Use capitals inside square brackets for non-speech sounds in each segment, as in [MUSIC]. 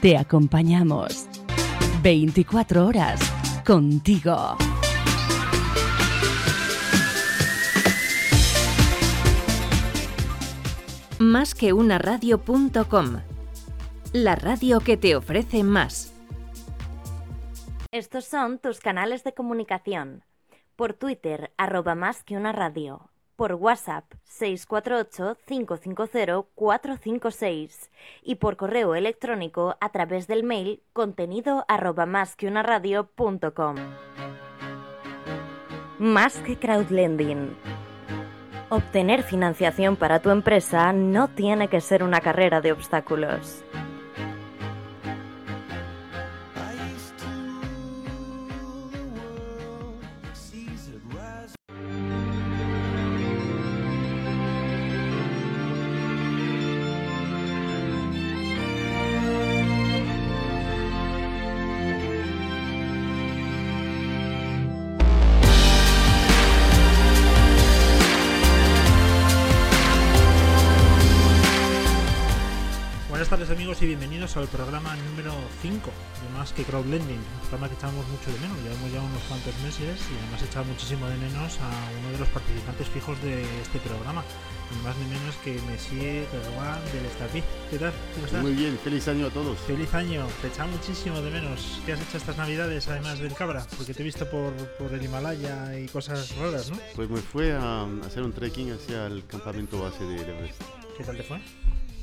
Te acompañamos 24 horas contigo. Más que una radio.com. La radio que te ofrece más. Estos son tus canales de comunicación. Por Twitter, arroba más que una radio. Por WhatsApp, 648-550-456. Y por correo electrónico a través del mail contenido arroba más que una radio.com. Más que crowdlending. Obtener financiación para tu empresa no tiene que ser una carrera de obstáculos. 5 de Más que Crowdlending, un programa que echamos mucho de menos, llevamos ya unos cuantos meses y además echado muchísimo de menos a uno de los participantes fijos de este programa, ni más ni menos que Messi Perwan del Estapi. ¿Qué tal? ¿Cómo estás? Muy bien, feliz año a todos. Feliz año, te echaba muchísimo de menos. ¿Qué has hecho estas navidades además del cabra? Porque te he visto por, por el Himalaya y cosas raras, ¿no? Pues me fue a hacer un trekking hacia el campamento base de Everest. ¿Qué tal te fue?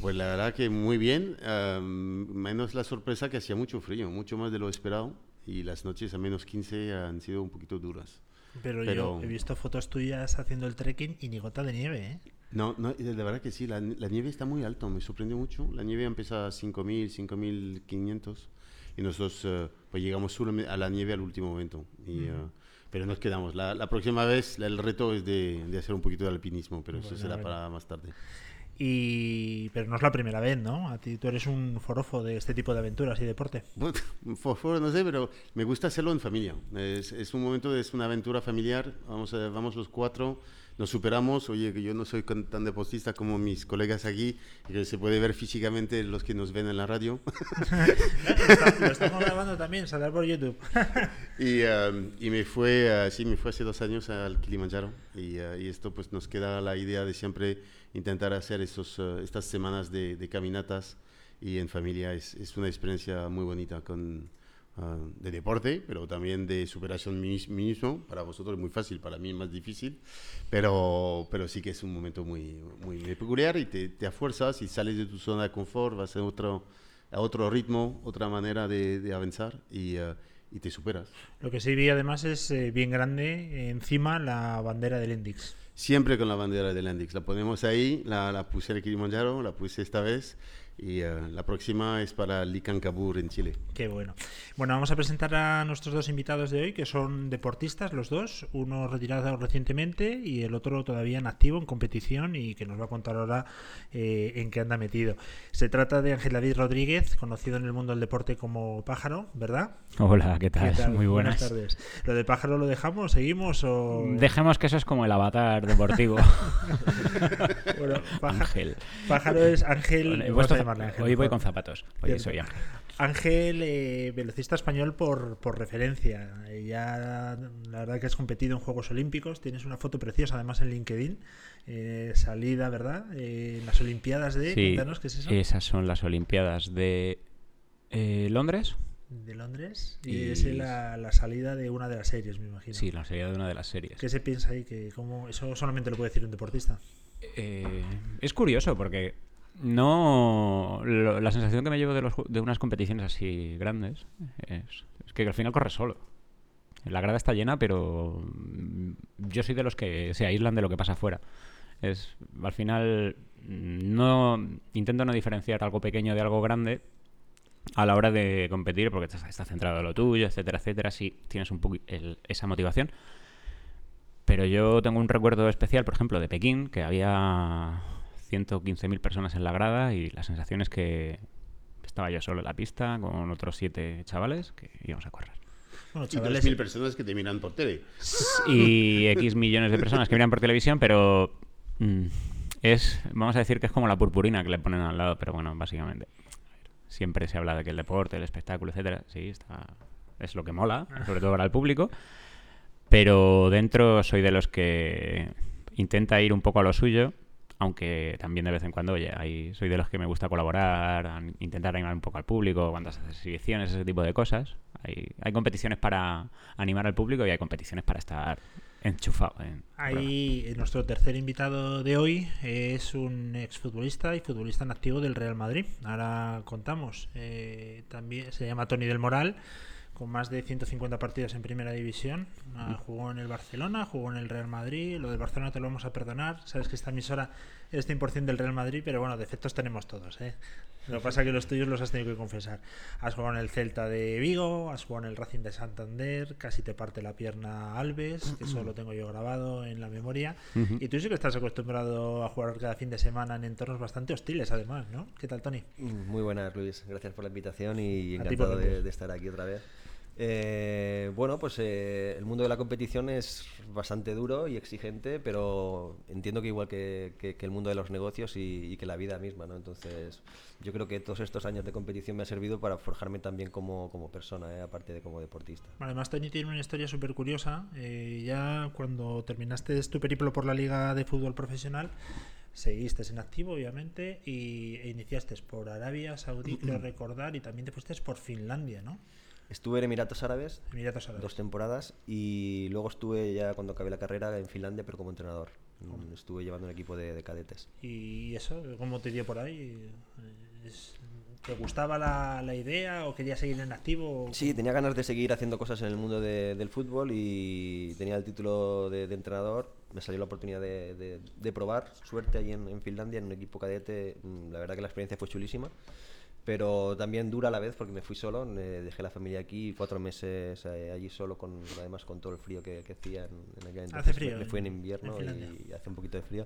Pues la verdad que muy bien, menos la sorpresa que hacía mucho frío, mucho más de lo esperado y las noches a menos 15 han sido un poquito duras. Pero, Pero- yo he visto fotos tuyas haciendo el trekking y ni gota de nieve, ¿eh? No, no, de verdad que sí, la, la nieve está muy alta, me sorprendió mucho. La nieve empieza a 5.000, 5.500 y nosotros eh, pues llegamos a la nieve al último momento. Y, eh, pero nos quedamos. La, la próxima vez la- el reto es de, de hacer un poquito de alpinismo, pero eso Bueno, será bueno. para más tarde. Y... Pero no es la primera vez, ¿no? A ti tú eres un forofo de este tipo de aventuras y deporte. Bueno, [LAUGHS] favor, no sé, pero me gusta hacerlo en familia. Es, es un momento, es una aventura familiar. Vamos, vamos los cuatro, nos superamos. Oye, que yo no soy tan deportista como mis colegas aquí, que se puede ver físicamente los que nos ven en la radio. [LAUGHS] Lo estamos [LAUGHS] grabando también, saldrá por YouTube. [LAUGHS] y, um, y me fue, uh, sí, me fue hace dos años al Kilimanjaro. Y, uh, y esto pues nos queda la idea de siempre intentar hacer esos, uh, estas semanas de, de caminatas y en familia. Es, es una experiencia muy bonita con, uh, de deporte, pero también de superación mismo. Para vosotros es muy fácil, para mí es más difícil. Pero, pero sí que es un momento muy, muy peculiar y te, te afuerzas y sales de tu zona de confort, vas a otro, a otro ritmo, otra manera de, de avanzar y, uh, y te superas. Lo que sí vi además es eh, bien grande eh, encima la bandera del Endix. Siempre con la bandera del Andix. La ponemos ahí, la, la puse el Kilimanjaro, la puse esta vez y eh, la próxima es para Licancabur en Chile. Qué bueno. Bueno, vamos a presentar a nuestros dos invitados de hoy, que son deportistas los dos, uno retirado recientemente y el otro todavía en activo, en competición y que nos va a contar ahora eh, en qué anda metido. Se trata de Ángel David Rodríguez, conocido en el mundo del deporte como Pájaro, ¿verdad? Hola, ¿qué tal? ¿Qué tal? Muy buenas. tardes. ¿Lo de Pájaro lo dejamos? ¿Seguimos o...? Dejemos que eso es como el avatar deportivo. [LAUGHS] Bueno, Pájaro, Ángel. Pájaro es Ángel... Bueno, llamarle Ángel, hoy voy con zapatos. Hoy soy Ángel. Ángel, eh, velocista español por, por referencia. Ya la verdad que has competido en Juegos Olímpicos. Tienes una foto preciosa además en LinkedIn. Eh, salida, ¿verdad? Eh, en las Olimpiadas de... Sí, Cuéntanos qué es eso. esas son las Olimpiadas de eh, Londres. De Londres. Y, Y- es la, la salida de una de las series, me imagino. Sí, la serie de una de las series. ¿Qué se piensa ahí? Que cómo, eso solamente lo puede decir un deportista. Es curioso porque no lo- la sensación que me llevo de, los, de unas competiciones así grandes es, que al final corre solo. La grada está llena, pero mm, yo soy de los que se aíslan de lo que pasa afuera. Es, al final mm, no intento no diferenciar algo pequeño de algo grande a la hora de competir porque estás, estás centrado en lo tuyo, etcétera, etcétera. Sí, tienes un poco esa motivación. Pero yo tengo un recuerdo especial, por ejemplo, de Pekín, que había 115.000 personas en la grada y la sensación es que estaba yo solo en la pista con otros siete chavales que íbamos a correr. Bueno, Y chavales, 3.000 personas que te miran por tele. Y X millones de personas que miran por televisión, pero mm, es, vamos a decir que es como la purpurina que le ponen al lado, pero bueno, básicamente. siempre se habla de que el deporte, el espectáculo, etcétera, sí, está, es lo que mola, sobre todo para el público. Pero dentro soy de los que intenta ir un poco a lo suyo, aunque también de vez en cuando, oye, ahí soy de los que me gusta colaborar, intentar animar un poco al público, cuando haces exhibiciones, ese tipo de cosas. Hay, hay competiciones para animar al público y hay competiciones para estar enchufado. En Ahí eh, nuestro tercer invitado de hoy es un exfutbolista y futbolista en activo del Real Madrid. Ahora contamos. Eh, también se llama Tony del Moral, con más de 150 partidos en Primera División. Ah, jugó en el Barcelona, jugó en el Real Madrid. Lo del Barcelona te lo vamos a perdonar. Sabes que esta emisora es 100% del Real Madrid, pero bueno, defectos tenemos todos. ¿eh? Lo que pasa es que los tuyos los has tenido que confesar. Has jugado en el Celta de Vigo, has jugado en el Racing de Santander, casi te parte la pierna Alves, que eso lo tengo yo grabado en la memoria. Y tú sí que estás acostumbrado a jugar cada fin de semana en entornos bastante hostiles, además, ¿no? ¿Qué tal, Tony? Muy buenas, Luis. Gracias por la invitación y encantado de, de estar aquí otra vez. Eh, bueno, pues eh, el mundo de la competición es bastante duro y exigente, pero entiendo que igual que, que- que el mundo de los negocios y, y que la vida misma, ¿no? Entonces, yo creo que todos estos años de competición me ha servido para forjarme también como, como persona, ¿eh? aparte de como deportista. Además, Tony tiene una historia súper curiosa. Eh, ya cuando terminaste tu periplo por la Liga de Fútbol Profesional, seguiste en activo, obviamente, y, e iniciaste por Arabia Saudí, creo [CLEARS THROAT] recordar, y también te fuiste por Finlandia, ¿no? Estuve en Emiratos Árabes Emiratos Árabes. dos temporadas y luego estuve ya cuando acabé la carrera en Finlandia, pero como entrenador. Estuve llevando un equipo de, de cadetes. ¿Y eso? ¿Cómo te dio por ahí? Es- ¿Te gustaba la, la idea o querías seguir en activo? o Sí, tenía ganas de seguir haciendo cosas en el mundo de- del fútbol y tenía el título de, de entrenador. Me salió la oportunidad de probar suerte allí en, en Finlandia, en un equipo cadete. Mm, La verdad que la experiencia fue chulísima, pero también dura a la vez porque me fui solo, eh, dejé la familia aquí, cuatro meses eh, allí solo, con, además con todo el frío que, que hacía en, en aquel Hace entonces. frío Me, me en- fui en en invierno Finlandia. y hace un poquito de frío.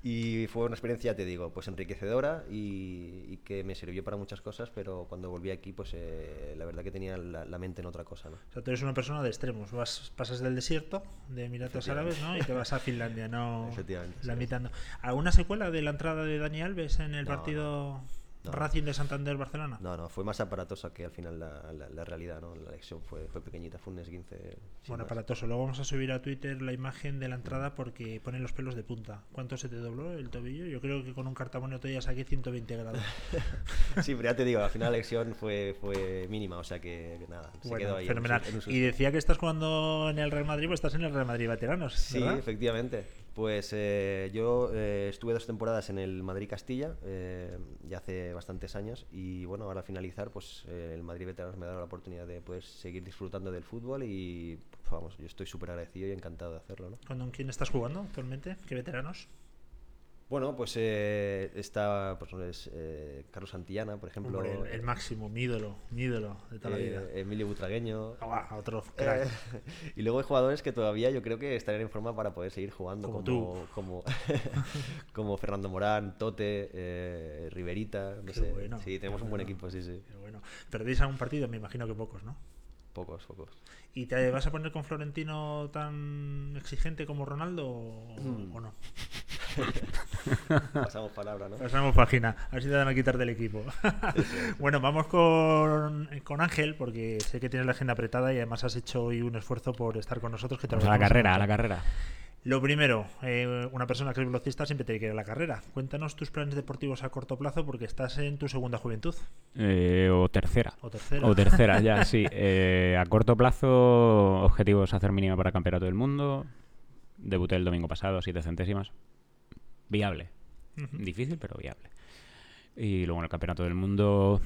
Y fue una experiencia, te digo, pues enriquecedora y, y que me sirvió para muchas cosas, pero cuando volví aquí, pues eh, la verdad que tenía la, la mente en otra cosa, ¿no? O sea, tú eres una persona de extremos. Vas, pasas del desierto de Emiratos Árabes, ¿no? Y te vas a Finlandia, ¿no? [LAUGHS] Efectivamente, La sí. ¿Alguna secuela de la entrada de Dani Alves en el No, partido no. Racing de Santander-Barcelona? No, no, fue más aparatosa que al final la, la- la realidad, ¿no? La lesión fue, fue pequeñita, fue un esguince. Bueno, aparatoso. Luego vamos a subir a Twitter la imagen de la entrada porque ponen los pelos de punta. ¿Cuánto se te dobló el tobillo? Yo creo que con un cartamonio te aquí 120 grados. [LAUGHS] Sí, pero ya te digo, al final la lesión fue, fue mínima, o sea que, nada, se Bueno, quedó ahí. en un fenomenal. en un. Y decía que estás jugando en el Real Madrid, pues estás en el Real Madrid Veteranos, Sí, ¿verdad? efectivamente. Pues eh, yo eh, estuve dos temporadas en el Madrid-Castilla, eh, ya hace bastantes años, y bueno, ahora al finalizar, pues eh, el Madrid Veteranos me ha dado la oportunidad de poder seguir disfrutando del fútbol y, pues, vamos, yo estoy súper agradecido y encantado de hacerlo, ¿no? ¿Con quién estás jugando actualmente? ¿Qué veteranos? Bueno, pues eh, está pues, es, eh, Carlos Santillana, por ejemplo. Hombre, el, el máximo, mi ídolo, mi ídolo de toda la vida. eh, Emilio Butragueño. Ah, otro crack. Eh, [LAUGHS] y luego hay jugadores que todavía yo creo que estarían en forma para poder seguir jugando, Como como, como, [LAUGHS] como Fernando Morán, Tote, eh, Riverita. No Qué sé. bueno, sí, tenemos qué un buen bueno. equipo, sí, sí. Pero bueno, perdéis algún partido, me imagino que pocos, ¿no? Pocos, pocos. ¿Y te vas a poner con Florentino tan exigente como Ronaldo o, Mm. o no? [LAUGHS] Pasamos palabra, ¿no? Pasamos página, a ver si te van a quitar del equipo. [LAUGHS] bueno, vamos con, con Ángel, porque sé que tienes la agenda apretada y además has hecho hoy un esfuerzo por estar con nosotros. Que te a la carrera, a la carrera. Lo primero, eh, una persona que es velocista siempre tiene que ir a la carrera. Cuéntanos tus planes deportivos a corto plazo porque estás en tu segunda juventud Eh, o tercera. o tercera. O tercera, ya, [LAUGHS] sí. Eh, a corto plazo, objetivos hacer mínima para campeonato del mundo. Debuté el domingo pasado, siete centésimas. Viable. Difícil, pero viable. Y luego en el campeonato del mundo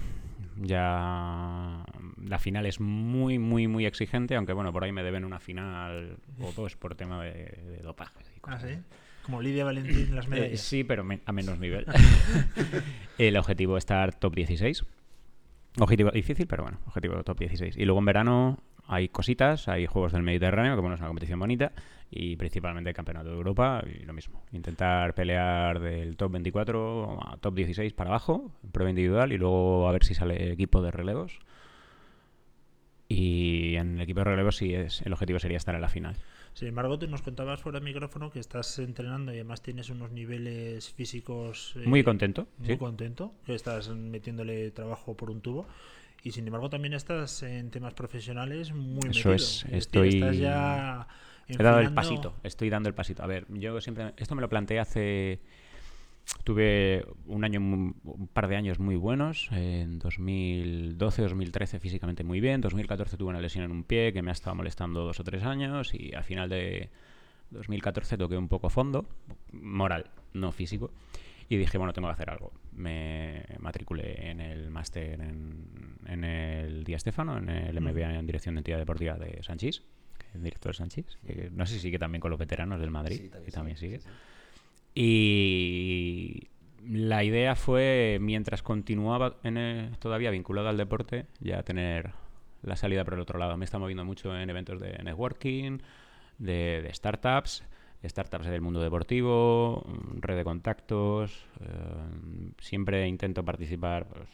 ya la final es muy, muy, muy exigente, aunque bueno, por ahí me deben una final o dos por tema de, de dopaje. y Ah, cosas sí. Como Lidia Valentín en las Eh, medallas. sí, pero a menos nivel. [LAUGHS] el objetivo es estar top 16. Objetivo difícil, pero bueno, objetivo top 16. Y luego en verano hay cositas, hay Juegos del Mediterráneo, que bueno, es una competición bonita, y principalmente el Campeonato de Europa, y lo mismo. Intentar pelear del top 24 a top 16 para abajo, en prueba individual, y luego a ver si sale equipo de relevos. Y en el equipo de relevos sí es, el objetivo sería estar en la final. Sin embargo, tú nos contabas fuera del micrófono que estás entrenando y además tienes unos niveles físicos... eh, muy contento. Muy contento, que estás metiéndole trabajo por un tubo. Y sin embargo también estás en temas profesionales muy Eso metido. es, estoy... Estás ya He dado el pasito, estoy dando el pasito. A ver, yo siempre... Esto me lo planteé hace... Tuve un año, un par de años muy buenos. En 2012, 2013 físicamente muy bien. 2014 tuve una lesión en un pie que me ha estado molestando dos o tres años. Y al final de 2014 toqué un poco fondo, moral, no físico. Y dije, bueno, tengo que hacer algo. Me matriculé en el máster en, en, el Día Estefano, en el MBA en Dirección de Entidad Deportiva de Sanchís, el director Sanchís. Que no sé si sigue también con los veteranos del Madrid, Sí, también que también sí, sigue. sí. Y la idea fue, mientras continuaba en el- todavía vinculado al deporte, ya tener la salida por el otro lado. Me está moviendo mucho en eventos de networking, de, de startups, startups del mundo deportivo, red de contactos. eh, siempre intento participar pues,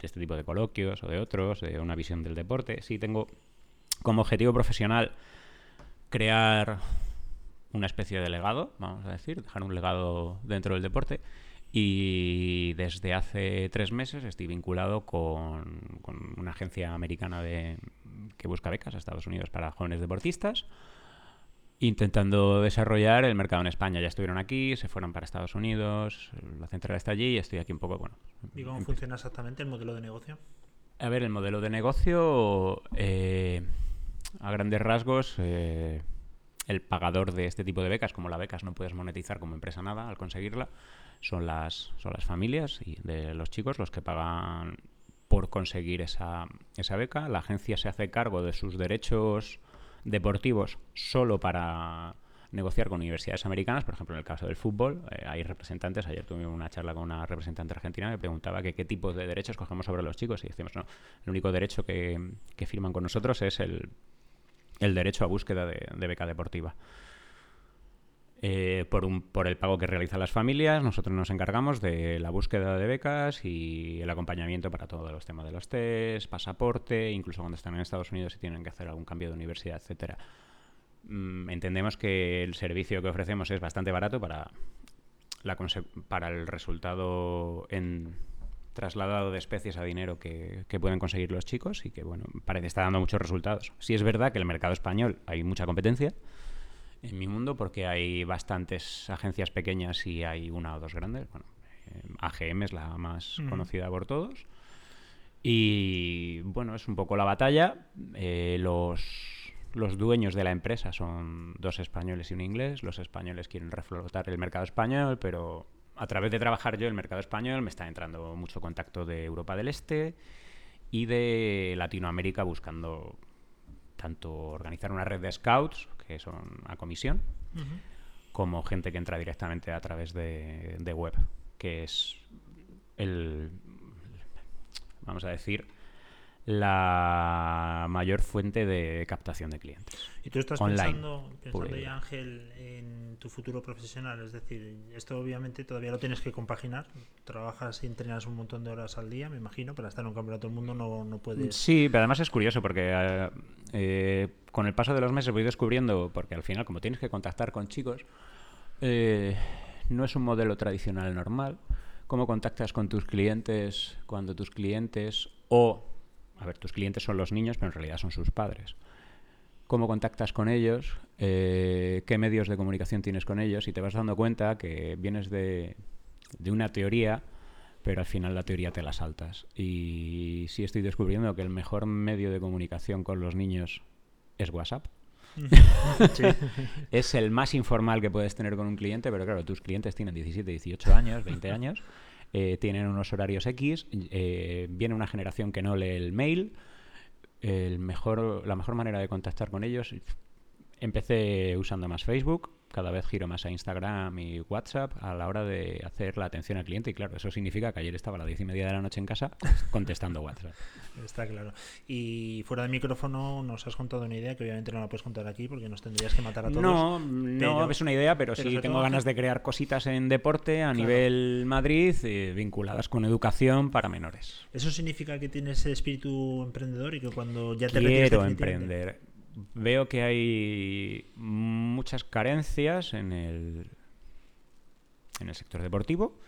de este tipo de coloquios o de otros, de una visión del deporte. Sí tengo como objetivo profesional crear una especie de legado, vamos a decir, dejar un legado dentro del deporte. Y desde hace tres meses estoy vinculado con, con una agencia americana de, que busca becas a Estados Unidos para jóvenes deportistas, intentando desarrollar el mercado en España. Ya estuvieron aquí, se fueron para Estados Unidos, la central está allí y estoy aquí un poco, bueno. ¿Y cómo funciona exactamente el modelo de negocio? a ver, el modelo de negocio, eh, a grandes rasgos, eh, el pagador de este tipo de becas, como la becas no puedes monetizar como empresa nada al conseguirla, son las, son las familias y de los chicos los que pagan por conseguir esa, esa beca. La agencia se hace cargo de sus derechos deportivos solo para negociar con universidades americanas, por ejemplo, en el caso del fútbol, eh, hay representantes, ayer tuve una charla con una representante argentina que preguntaba que qué tipo de derechos cogemos sobre los chicos y decimos, no, el único derecho que, que firman con nosotros es el, el derecho a búsqueda de, de beca deportiva. Eh, por, un, por el pago que realizan las familias, nosotros nos encargamos de la búsqueda de becas y el acompañamiento para todos los temas de los test, pasaporte, incluso cuando están en Estados Unidos y tienen que hacer algún cambio de universidad, etcétera. Mm, entendemos que el servicio que ofrecemos es bastante barato para, la para el resultado en trasladado de especies a dinero que, que pueden conseguir los chicos y que, bueno, parece está dando muchos resultados. Sí es verdad que en el mercado español hay mucha competencia en mi mundo porque hay bastantes agencias pequeñas y hay una o dos grandes. Bueno, eh, AGM es la más Ujú. conocida por todos. Y bueno, es un poco la batalla. Eh, los, los dueños de la empresa son dos españoles y un inglés. Los españoles quieren reflotar el mercado español, pero a través de trabajar yo el mercado español me está entrando mucho contacto de Europa del Este y de Latinoamérica buscando tanto organizar una red de scouts, que son a comisión, como gente que entra directamente a través de, de web, que es el, vamos a decir, la mayor fuente de captación de clientes. ¿Y tú estás Online, pensando, pensando ya. Ángel, en tu futuro profesional? Es decir, esto obviamente todavía lo tienes que compaginar. Trabajas y entrenas un montón de horas al día, me imagino. Para estar en un campeonato del mundo no, no puedes... Sí, pero además es curioso porque eh, eh, con el paso de los meses voy descubriendo, porque al final como tienes que contactar con chicos, eh, no es un modelo tradicional normal. ¿Cómo contactas con tus clientes cuando tus clientes o, a ver, tus clientes son los niños, pero en realidad son sus padres? ¿Cómo contactas con ellos? Eh, ¿Qué medios de comunicación tienes con ellos? Y te vas dando cuenta que vienes de, de una teoría pero al final la teoría te la saltas. Y sí estoy descubriendo que el mejor medio de comunicación con los niños es WhatsApp. [LAUGHS] Sí. [LAUGHS] Es el más informal que puedes tener con un cliente, pero claro, tus clientes tienen 17, 18 años, 20 años, eh, tienen unos horarios X, eh, viene una generación que no lee el mail. El mejor, la mejor manera de contactar con ellos, empecé usando más Facebook, cada vez giro más a Instagram y WhatsApp a la hora de hacer la atención al cliente. Y claro, eso significa que ayer estaba a las diez y media de la noche en casa contestando WhatsApp. [LAUGHS] Está claro. Y fuera del micrófono nos has contado una idea que obviamente no la puedes contar aquí porque nos tendrías que matar a todos. No, no es una idea, pero, pero sí tengo ganas de crear cositas en deporte a Claro. nivel Madrid eh, vinculadas con educación para menores. ¿Eso significa que tienes espíritu emprendedor y que cuando ya te Quiero emprender. Veo que hay muchas carencias en el, en el sector deportivo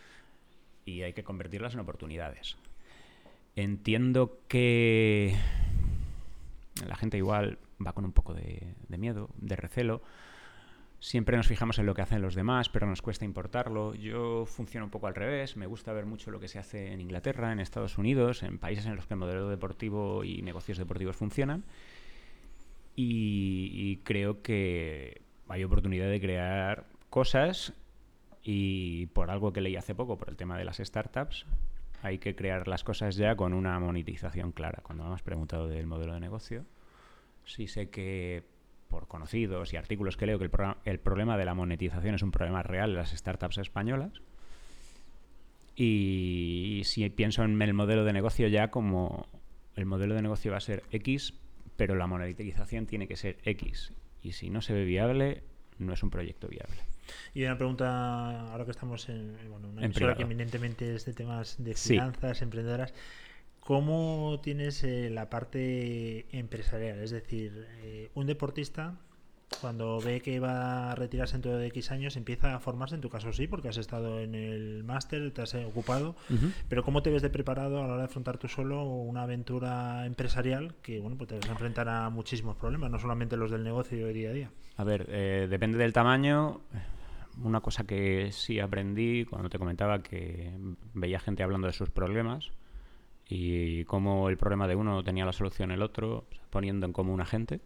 y hay que convertirlas en oportunidades. Entiendo que la gente igual va con un poco de, de miedo, de recelo. Siempre nos fijamos en lo que hacen los demás, pero nos cuesta importarlo. Yo funciono un poco al revés. Me gusta ver mucho lo que se hace en Inglaterra, en Estados Unidos, en países en los que el modelo deportivo y negocios deportivos funcionan. Y, creo que hay oportunidad de crear cosas y por algo que leí hace poco, por el tema de las startups, hay que crear las cosas ya con una monetización clara. Cuando me has preguntado del modelo de negocio, sí sé que por conocidos y artículos que leo que el, el problema de la monetización es un problema real en las startups españolas. Y si pienso en el modelo de negocio ya como el modelo de negocio va a ser X, pero la monetización tiene que ser X. Y si no se ve viable, no es un proyecto viable. Y una pregunta, ahora que estamos en bueno, una emisora que eminentemente es de temas de Sí. finanzas, emprendedoras, ¿cómo tienes eh, la parte empresarial? Es decir, eh, un deportista cuando ve que va a retirarse dentro de X años empieza a formarse, en tu caso sí, porque has estado en el máster, te has ocupado, pero ¿cómo te ves de preparado a la hora de afrontar tú solo una aventura empresarial que bueno, pues te vas a enfrentar a muchísimos problemas, no solamente los del negocio de día a día? A ver, eh, depende del tamaño. Una cosa que sí aprendí cuando te comentaba que veía gente hablando de sus problemas y cómo el problema de uno tenía la solución el otro, poniendo en común a gente.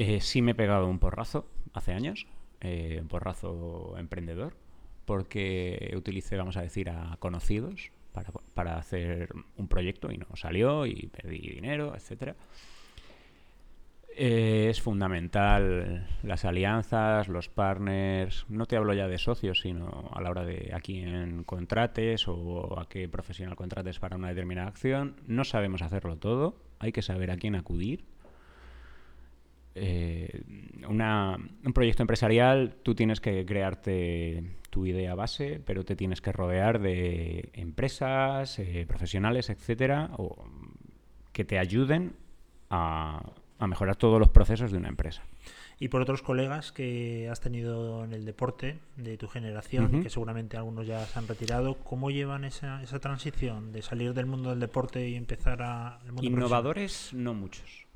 Eh, sí me he pegado un porrazo hace años, eh, un porrazo emprendedor, porque utilicé, vamos a decir, a conocidos para, para hacer un proyecto y no salió y perdí dinero, etcétera. Eh, es fundamental las alianzas, los partners. No te hablo ya de socios, sino a la hora de a quién contrates o a qué profesional contrates para una determinada acción. No sabemos hacerlo todo, hay que saber a quién acudir. Eh, una- un proyecto empresarial, tú tienes que crearte tu idea base, pero te tienes que rodear de empresas, eh, profesionales, etcétera, o, que te ayuden a, a mejorar todos los procesos de una empresa. Y por otros colegas que has tenido en el deporte de tu generación, que seguramente algunos ya se han retirado, ¿cómo llevan esa, esa transición de salir del mundo del deporte y empezar a el mundo Innovadores, no muchos.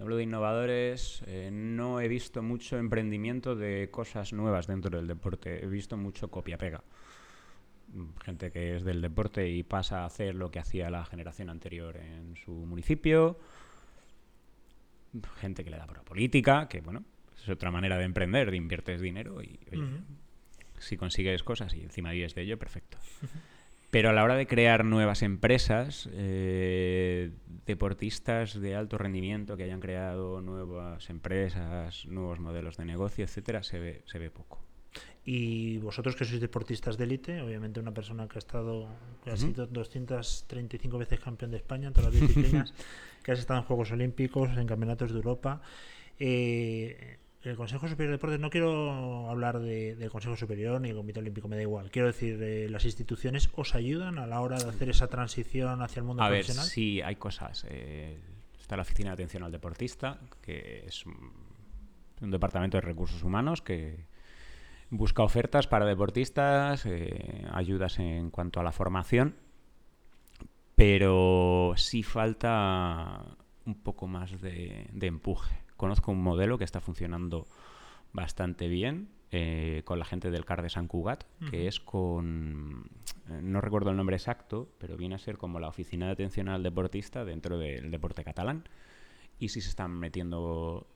Hablo de innovadores, eh, no he visto mucho emprendimiento de cosas nuevas dentro del deporte, he visto mucho copia-pega. Gente que es del deporte y pasa a hacer lo que hacía la generación anterior en su municipio. Gente que le da por la política, que bueno, es otra manera de emprender, de inviertes dinero y oye, si consigues cosas y encima vives de ello, perfecto. [LAUGHS] Pero a la hora de crear nuevas empresas, eh, deportistas de alto rendimiento que hayan creado nuevas empresas, nuevos modelos de negocio, etcétera, se ve, se ve poco. Y vosotros que sois deportistas de élite, obviamente una persona que ha estado, que ha sido 235 veces campeón de España en todas las disciplinas, [LAUGHS] que has estado en Juegos Olímpicos, en Campeonatos de Europa. eh, el Consejo Superior de Deportes, no quiero hablar de- del Consejo Superior ni del Comité Olímpico, me da igual. Quiero decir, eh, las instituciones os ayudan a la hora de hacer esa transición hacia el mundo A ver, profesional. sí, hay cosas. eh, está la Oficina de Atención al Deportista, que es un, un departamento de recursos humanos que busca ofertas para deportistas, eh, ayudas en cuanto a la formación, pero sí falta un poco más de, de empuje. Conozco un modelo que está funcionando bastante bien eh, con la gente del CAR de San Cugat, que es con, eh, no recuerdo el nombre exacto, pero viene a ser como la oficina de atención al deportista dentro del deporte catalán. Y sí se están metiendo,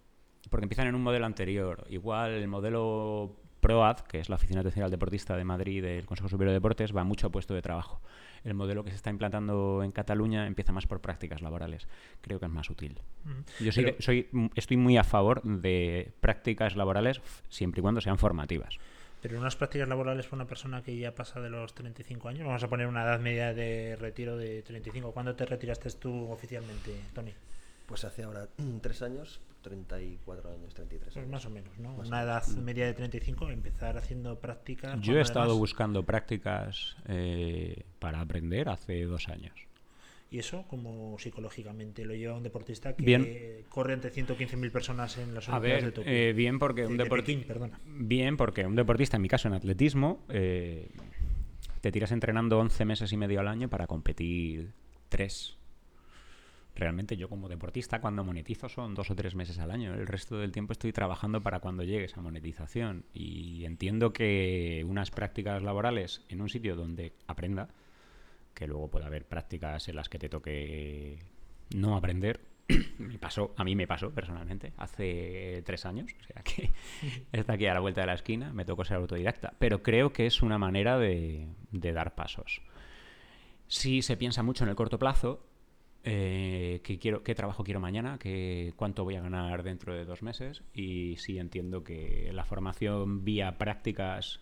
porque empiezan en un modelo anterior. Igual el modelo PROAD, que es la oficina de atención al deportista de Madrid del Consejo Superior de Deportes, va mucho a puesto de trabajo. El modelo que se está implantando en Cataluña empieza más por prácticas laborales. Creo que es más útil. Mm. Yo sí Pero- que soy, mm, estoy muy a favor de prácticas laborales siempre y cuando sean formativas. Pero unas prácticas laborales para una persona que ya pasa de los 35 años, vamos a poner una edad media de retiro de 35. ¿Cuándo te retiraste tú oficialmente, Tony? Pues hace ahora tres años, 34 años, 33 Pues años. más o menos, ¿no? Más Una menos. edad media de 35, empezar haciendo prácticas. Yo he estado además- buscando prácticas eh, para aprender hace dos años. ¿Y eso como psicológicamente lo lleva un deportista que Bien. corre ante 115.000 personas en las A Olimpiadas de ver, Tokio? eh, bien porque un De- de deportista... Bien porque un deportista, en mi caso en atletismo, eh, te tiras entrenando 11 meses y medio al año para competir 3. Realmente yo como deportista cuando monetizo son dos o tres meses al año. El resto del tiempo estoy trabajando para cuando llegue esa monetización. Y entiendo que unas prácticas laborales en un sitio donde aprenda, que luego puede haber prácticas en las que te toque no aprender. [COUGHS] me pasó, a mí me pasó personalmente hace tres años, o sea que [LAUGHS] está aquí a la vuelta de la esquina, me tocó ser autodidacta, pero creo que es una manera de, de dar pasos. Si se piensa mucho en el corto plazo, eh, qué, quiero, qué trabajo quiero mañana, qué, cuánto voy a ganar dentro de dos meses, y sí entiendo que la formación vía prácticas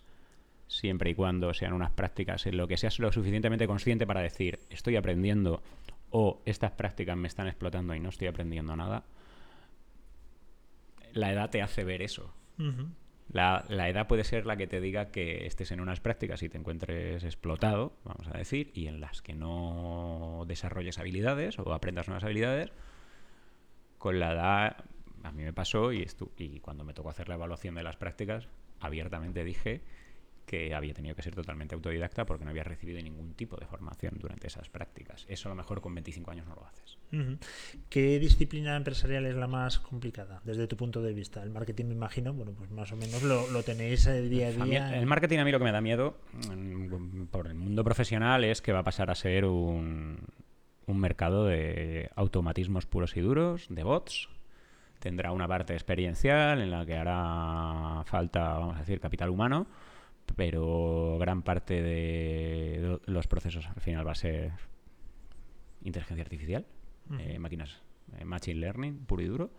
siempre y cuando sean unas prácticas en lo que seas lo suficientemente consciente para decir estoy aprendiendo o estas prácticas me están explotando y no estoy aprendiendo nada, la edad te hace ver eso. La, la edad puede ser la que te diga que estés en unas prácticas y te encuentres explotado, vamos a decir, y en las que no desarrolles habilidades o aprendas nuevas habilidades. Con la edad, a mí me pasó y, y cuando me tocó hacer la evaluación de las prácticas, abiertamente dije que había tenido que ser totalmente autodidacta porque no había recibido ningún tipo de formación durante esas prácticas. Eso a lo mejor con 25 años no lo haces. ¿Qué disciplina empresarial es la más complicada desde tu punto de vista? El marketing, me imagino, bueno, pues más o menos lo, lo tenéis día a A mí día. el marketing a mí lo que me da miedo mm, por el mundo profesional es que va a pasar a ser un, un mercado de automatismos puros y duros, de bots. Tendrá una parte experiencial en la que hará falta, vamos a decir, capital humano, pero gran parte de lo- los procesos al final va a ser inteligencia artificial, eh, máquinas, eh, machine learning puro y duro.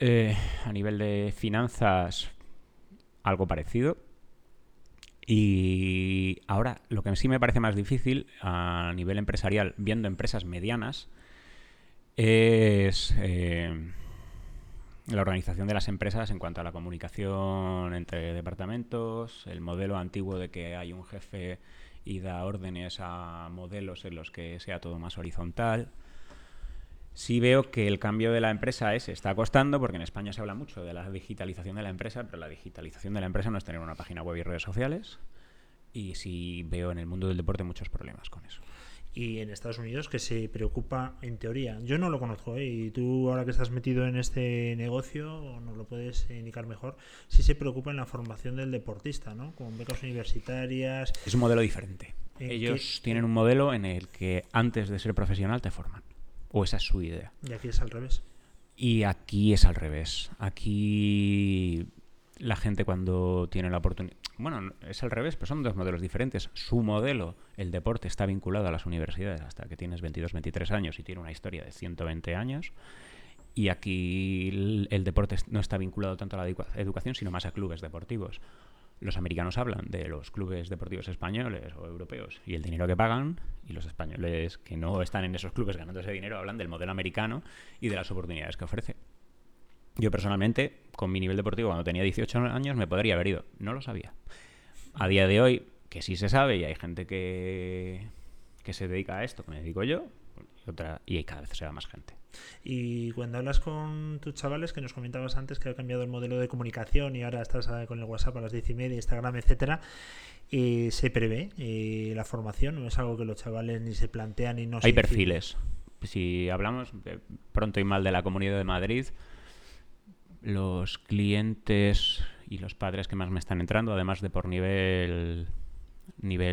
Eh, a nivel de finanzas, algo parecido. Y ahora, lo que sí me parece más difícil a nivel empresarial, viendo empresas medianas, es eh, la organización de las empresas en cuanto a la comunicación entre departamentos, el modelo antiguo de que hay un jefe y da órdenes a modelos en los que sea todo más horizontal. Sí veo que el cambio de la empresa es, está costando, porque en España se habla mucho de la digitalización de la empresa, pero la digitalización de la empresa no es tener una página web y redes sociales. Y sí veo en el mundo del deporte muchos problemas con eso. Y en Estados Unidos que se preocupa en teoría. Yo no lo conozco ¿eh? y tú ahora que estás metido en este negocio nos lo puedes indicar mejor. Si se preocupa en la formación del deportista, ¿no? Con becas universitarias. Es un modelo diferente. ¿En Ellos qué- tienen un modelo en el que antes de ser profesional te forman. O esa es su idea. Y aquí es al revés. Y aquí es al revés. Aquí la gente cuando tiene la oportunidad... Bueno, es al revés, pero son dos modelos diferentes. Su modelo, el deporte, está vinculado a las universidades hasta que tienes 22, 23 años y tiene una historia de 120 años. Y aquí el, deporte no está vinculado tanto a la educa- educación, sino más a clubes deportivos. Los americanos hablan de los clubes deportivos españoles o europeos y el dinero que pagan, y los españoles que no están en esos clubes ganando ese dinero hablan del modelo americano y de las oportunidades que ofrece. Yo personalmente, con mi nivel deportivo cuando tenía 18 años, me podría haber ido. No lo sabía. A día de hoy, que sí se sabe y hay gente que, que se dedica a esto, que me dedico yo, y, otra, y cada vez se da más gente. Y cuando hablas con tus chavales, que nos comentabas antes que ha cambiado el modelo de comunicación y ahora estás eh, con el WhatsApp a las diez y media, Instagram, etcétera, eh, ¿se prevé eh, la formación? ¿No es algo que los chavales ni se plantean ni no se Hay perfiles. Si hablamos de pronto y mal de la Comunidad de Madrid, los clientes y los padres que más me están entrando, además de por nivel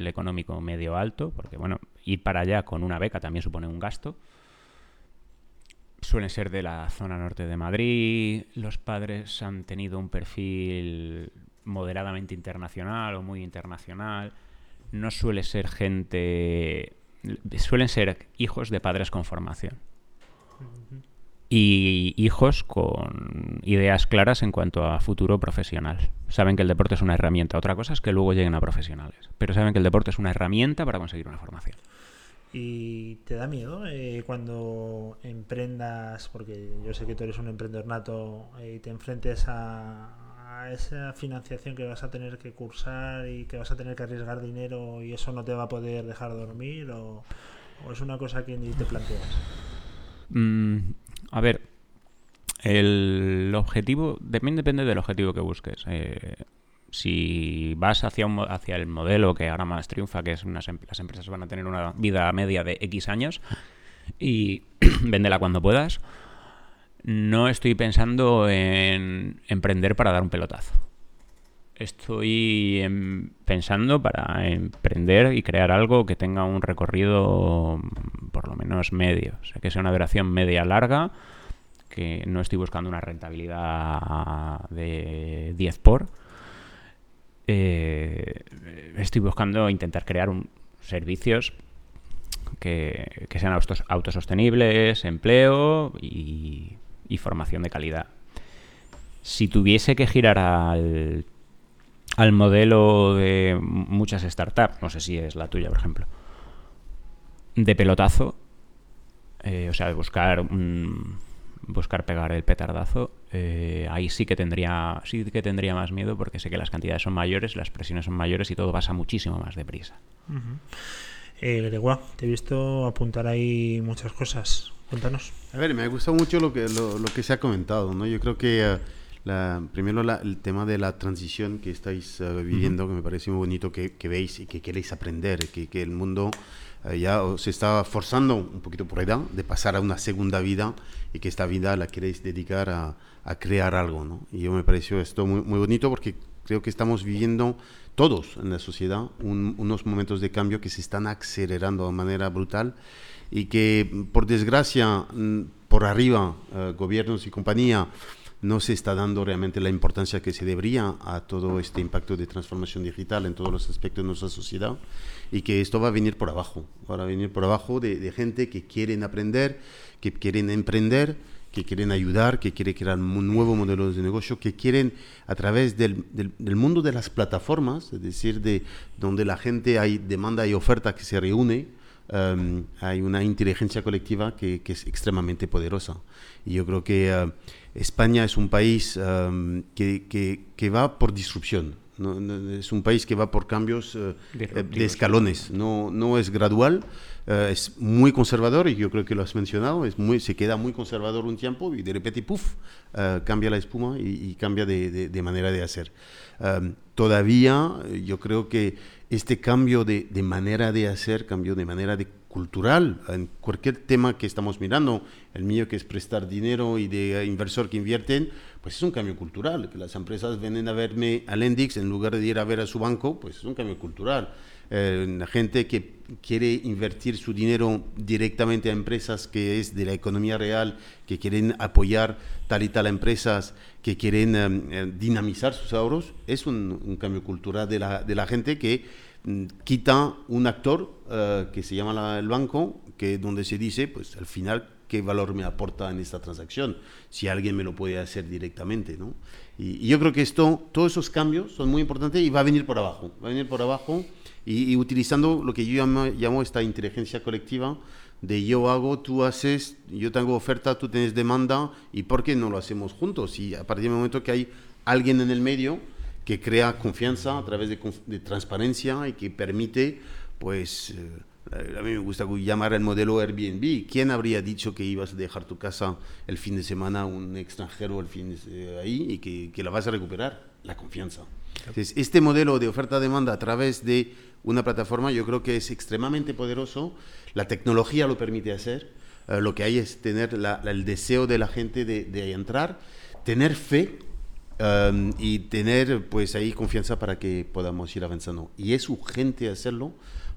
económico medio alto, porque bueno, ir para allá con una beca también supone un gasto. Suelen ser de la zona norte de Madrid. Los padres han tenido un perfil moderadamente internacional o muy internacional. No suele ser gente. Suelen ser hijos de padres con formación. Y hijos con ideas claras en cuanto a futuro profesional. Saben que el deporte es una herramienta. Otra cosa es que luego lleguen a profesionales. Pero saben que el deporte es una herramienta para conseguir una formación. ¿Y te da miedo eh, cuando emprendas, porque yo sé que tú eres un emprendedor nato, eh, y te enfrentes a, a esa financiación que vas a tener que cursar y que vas a tener que arriesgar dinero y eso no te va a poder dejar dormir? ¿O, ¿O es una cosa que ni te planteas? Mm, a ver, el objetivo también depende del objetivo que busques. Eh, si vas hacia, un, hacia el modelo que ahora más triunfa, que es unas, las empresas van a tener una vida media de X años y [CLEARS THROAT] véndela cuando puedas, no estoy pensando en emprender para dar un pelotazo. Estoy em, pensando para emprender y crear algo que tenga un recorrido mm, por lo menos medio, o sea, que sea una duración media larga, que no estoy buscando una rentabilidad de 10 por. Eh, estoy buscando intentar crear servicios que, que sean autos, autosostenibles, empleo y, y formación de calidad. Si tuviese que girar al al modelo de muchas startups, no sé si es la tuya, por ejemplo, de pelotazo, eh, o sea, de buscar buscar pegar el petardazo, eh, ahí sí que tendría sí que tendría más miedo porque sé que las cantidades son mayores, las presiones son mayores y todo pasa muchísimo más deprisa. eh, te he visto apuntar ahí muchas cosas. Cuéntanos. A ver, me ha gustado mucho lo que, lo, lo que se ha comentado, ¿no? Yo creo que... Uh, la, primero la, el tema de la transición que estáis uh, viviendo, uh -huh. que me parece muy bonito que, que, veis y que queréis aprender, que, que el mundo uh, ya se está forzando un poquito por edad de pasar a una segunda vida y que esta vida la queréis dedicar a, a crear algo. ¿no? Y yo me pareció esto muy, muy bonito porque creo que estamos viviendo todos en la sociedad un, unos momentos de cambio que se están acelerando de manera brutal y que por desgracia por arriba gobiernos y compañía no se está dando realmente la importancia que se debería a todo este impacto de transformación digital en todos los aspectos de nuestra sociedad y que esto va a venir por abajo, va a venir por abajo de, gente que quieren aprender, que quieren emprender, que quieren ayudar, que quieren crear un nuevo modelo de negocio, que quieren a través del, del, mundo de las plataformas, es decir, de donde la gente hay demanda y oferta que se reúne, um, hay una inteligencia colectiva que, que, es extremadamente poderosa. Y yo creo que uh, España es un país um, que, que, que, va por disrupción. ¿no? Es un país que va por cambios uh, de escalones, no, no es gradual, uh, es muy conservador y yo creo que lo has mencionado, es muy, se queda muy conservador un tiempo y de repente, puff, uh, cambia la espuma y, y cambia de, de, de, manera de hacer. Um, todavía yo creo que este cambio de, de, manera de hacer, cambio de manera de cultural, en cualquier tema que estamos mirando, el mío que es prestar dinero y de inversor que invierten, pues es un cambio cultural, que las empresas vienen a verme al Endix en lugar de ir a ver a su banco, pues es un cambio cultural. Eh, la gente que quiere invertir su dinero directamente a empresas que es de la economía real, que quieren apoyar tal y tal empresas, que quieren eh, dinamizar sus ahorros, es un, un cambio cultural de la, de la gente que quita un actor uh, que se llama la, el banco, que donde se dice, pues al final, qué valor me aporta en esta transacción, si alguien me lo puede hacer directamente, ¿no? Y, y yo creo que esto, todos esos cambios son muy importantes y va a venir por abajo, va a venir por abajo y, y utilizando lo que yo llamo, llamo esta inteligencia colectiva, de yo hago, tú haces, yo tengo oferta, tú tienes demanda, y por qué no lo hacemos juntos? Y a partir del momento que hay alguien en el medio que crea confianza a través de, transparencia y que permite, pues, eh, a mí me gusta llamar el modelo Airbnb. ¿Quién habría dicho que ibas a dejar tu casa el fin de semana un extranjero el fin de, ahí y que, la vas a recuperar? La confianza. Entonces, este modelo de oferta-demanda a través de una plataforma yo creo que es extremadamente poderoso, la tecnología lo permite hacer, uh, lo que hay es tener el deseo de la gente de, de entrar, tener fe um, y tener pues ahí confianza para que podamos ir avanzando. Y es urgente hacerlo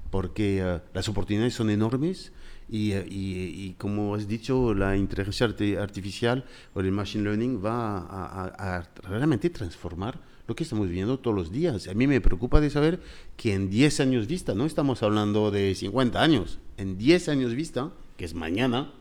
porque uh, las oportunidades son enormes y, uh, y, y, como has dicho, la inteligencia artificial o el machine learning va a, a, a realmente transformar lo que estamos viviendo todos los días. A mí me preocupa de saber que en 10 años vista, no estamos hablando de 50 años, en 10 años vista, que es mañana,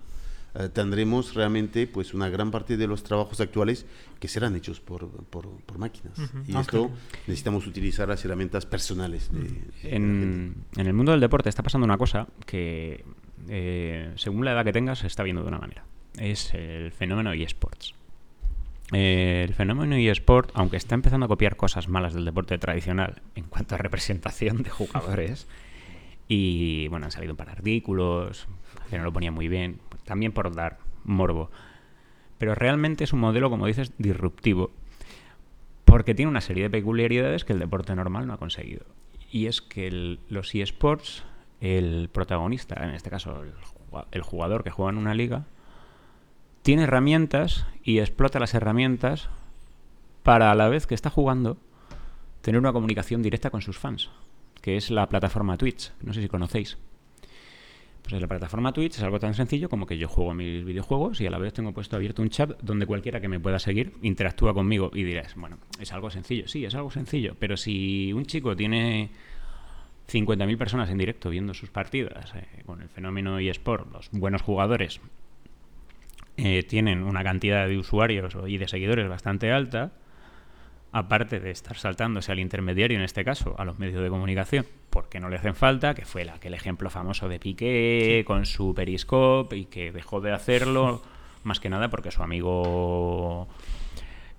eh, tendremos realmente pues una gran parte de los trabajos actuales que serán hechos por, por, por máquinas. Uh -huh. Y okay. esto necesitamos utilizar las herramientas personales. De, de en, en, el mundo del deporte está pasando una cosa que, eh, según la edad que tengas, se está viendo de una manera. Es el fenómeno eSports. Eh, el fenómeno eSport, aunque está empezando a copiar cosas malas del deporte tradicional en cuanto a representación de jugadores, Y bueno, han salido un par de artículos que no lo ponían muy bien, también por dar morbo. Pero realmente es un modelo, como dices, disruptivo, porque tiene una serie de peculiaridades que el deporte normal no ha conseguido. Y es que los eSports, el protagonista, en este caso el el jugador que juega en una liga, tiene herramientas y explota las herramientas para a la vez que está jugando tener una comunicación directa con sus fans, que es la plataforma Twitch. No sé si conocéis. Pues la plataforma Twitch es algo tan sencillo como que yo juego mis videojuegos y a la vez tengo puesto abierto un chat donde cualquiera que me pueda seguir interactúa conmigo y dirás, bueno, es algo sencillo. Sí, es algo sencillo, pero si un chico tiene 50.000 personas en directo viendo sus partidas eh, con el fenómeno eSport, los buenos jugadores eh, tienen una cantidad de usuarios y de seguidores bastante alta, aparte de estar saltándose al intermediario, en este caso, a los medios de comunicación, porque no le hacen falta, que fue el- aquel ejemplo famoso de Piqué con su Periscope y que dejó de hacerlo [LAUGHS] más que nada porque su amigo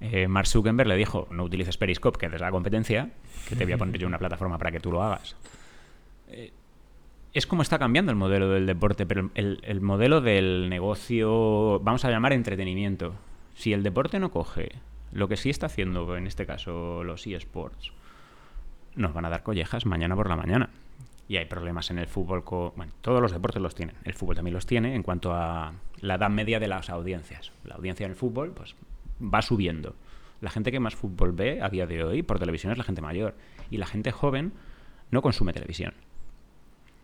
eh, Mark Zuckerberg le dijo, no utilices Periscope, que es la competencia, que te voy a poner yo una plataforma para que tú lo hagas. Eh, es como está cambiando el modelo del deporte, pero el, el modelo del negocio, vamos a llamar entretenimiento. Si el deporte no coge lo que sí está haciendo, en este caso los eSports, nos van a dar collejas mañana por la mañana. Y hay problemas en el fútbol, co- bueno, todos los deportes los tienen. El fútbol también los tiene en cuanto a la edad media de las audiencias. La audiencia en el fútbol, pues, va subiendo. La gente que más fútbol ve a día de hoy por televisión es la gente mayor. Y la gente joven no consume televisión.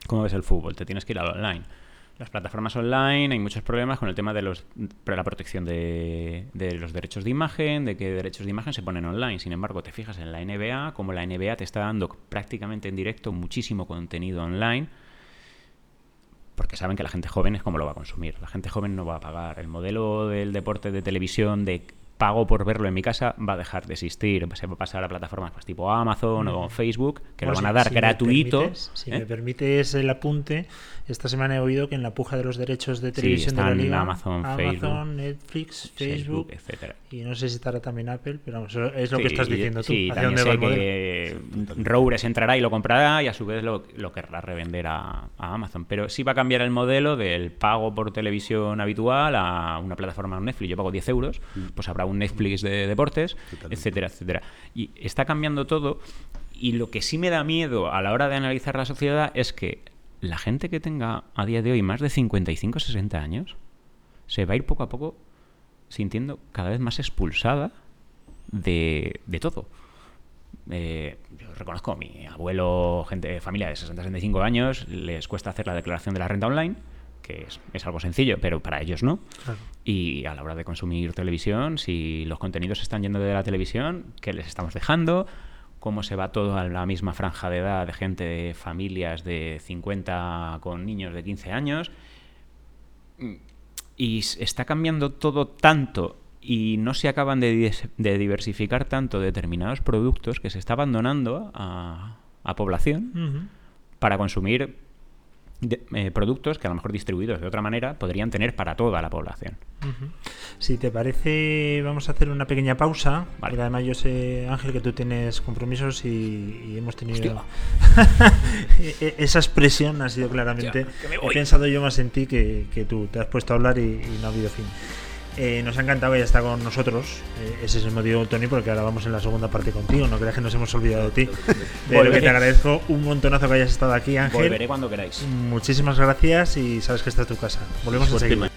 ¿Cómo ves el fútbol? Te tienes que ir al online. Las plataformas online hay muchos problemas con el tema de los la protección de, de los derechos de imagen, de qué derechos de imagen se ponen online. Sin embargo, te fijas en la NBA, como la NBA te está dando prácticamente en directo muchísimo contenido online, porque saben que la gente joven es como lo va a consumir. La gente joven no va a pagar. El modelo del deporte de televisión de pago por verlo en mi casa va a dejar de existir. Se va a pasar a plataformas pues, tipo Amazon o Facebook, que lo van a si- dar si me gratuito. permites- si ¿eh? me permites el apunte, esta semana he oído que en la puja de los derechos de Sí, televisión de la liga, Amazon, Facebook, Netflix, Facebook, etcétera. y no sé si estará también Apple, pero vamos, es lo que Sí, estás diciendo tú. Sí, ¿Hacia también dónde va el que Roures entrará y lo comprará y a su vez lo, lo querrá revender a, a Amazon. Pero sí va a cambiar el modelo del pago por televisión habitual a una plataforma Netflix. Yo pago 10 euros, pues habrá un Netflix de deportes, Totalmente. etcétera, etcétera. Y está cambiando todo. Y lo que sí me da miedo a la hora de analizar la sociedad es que la gente que tenga a día de hoy más de 55 60 años se va a ir poco a poco sintiendo cada vez más expulsada de, de todo. Eh, yo reconozco, mi abuelo, gente, familia de 60-65 años, les cuesta hacer la declaración de la renta online, que es, es algo sencillo, pero para ellos no. Claro. Y a la hora de consumir televisión, si los contenidos están yendo de la televisión, ¿qué les estamos dejando? ¿Cómo se va todo a la misma franja de edad de gente, de familias de 50 con niños de 15 años? y está cambiando todo tanto y no se acaban de, diversificar tanto determinados productos que se está abandonando a, a población para consumir de- eh, productos que a lo mejor distribuidos de otra manera podrían tener para toda la población. Si te parece, vamos a hacer una pequeña pausa. Vale. Porque además yo sé, Ángel, que tú tienes compromisos y, y hemos tenido. [LAUGHS] E- Esa expresión ha sido claramente. Ya, He pensado yo más en ti que, que tú. Te has puesto a hablar y, y no ha habido fin. Eh, nos ha encantado que haya estado con nosotros. Eh, ese es el motivo, Tony, porque ahora vamos en la segunda parte contigo. No creas que nos hemos olvidado de ti. [LAUGHS] Pero que te agradezco un montonazo que hayas estado aquí, Ángel. Volveré cuando queráis. Muchísimas gracias y sabes que esta es tu casa. Volvemos Suerte, enseguida.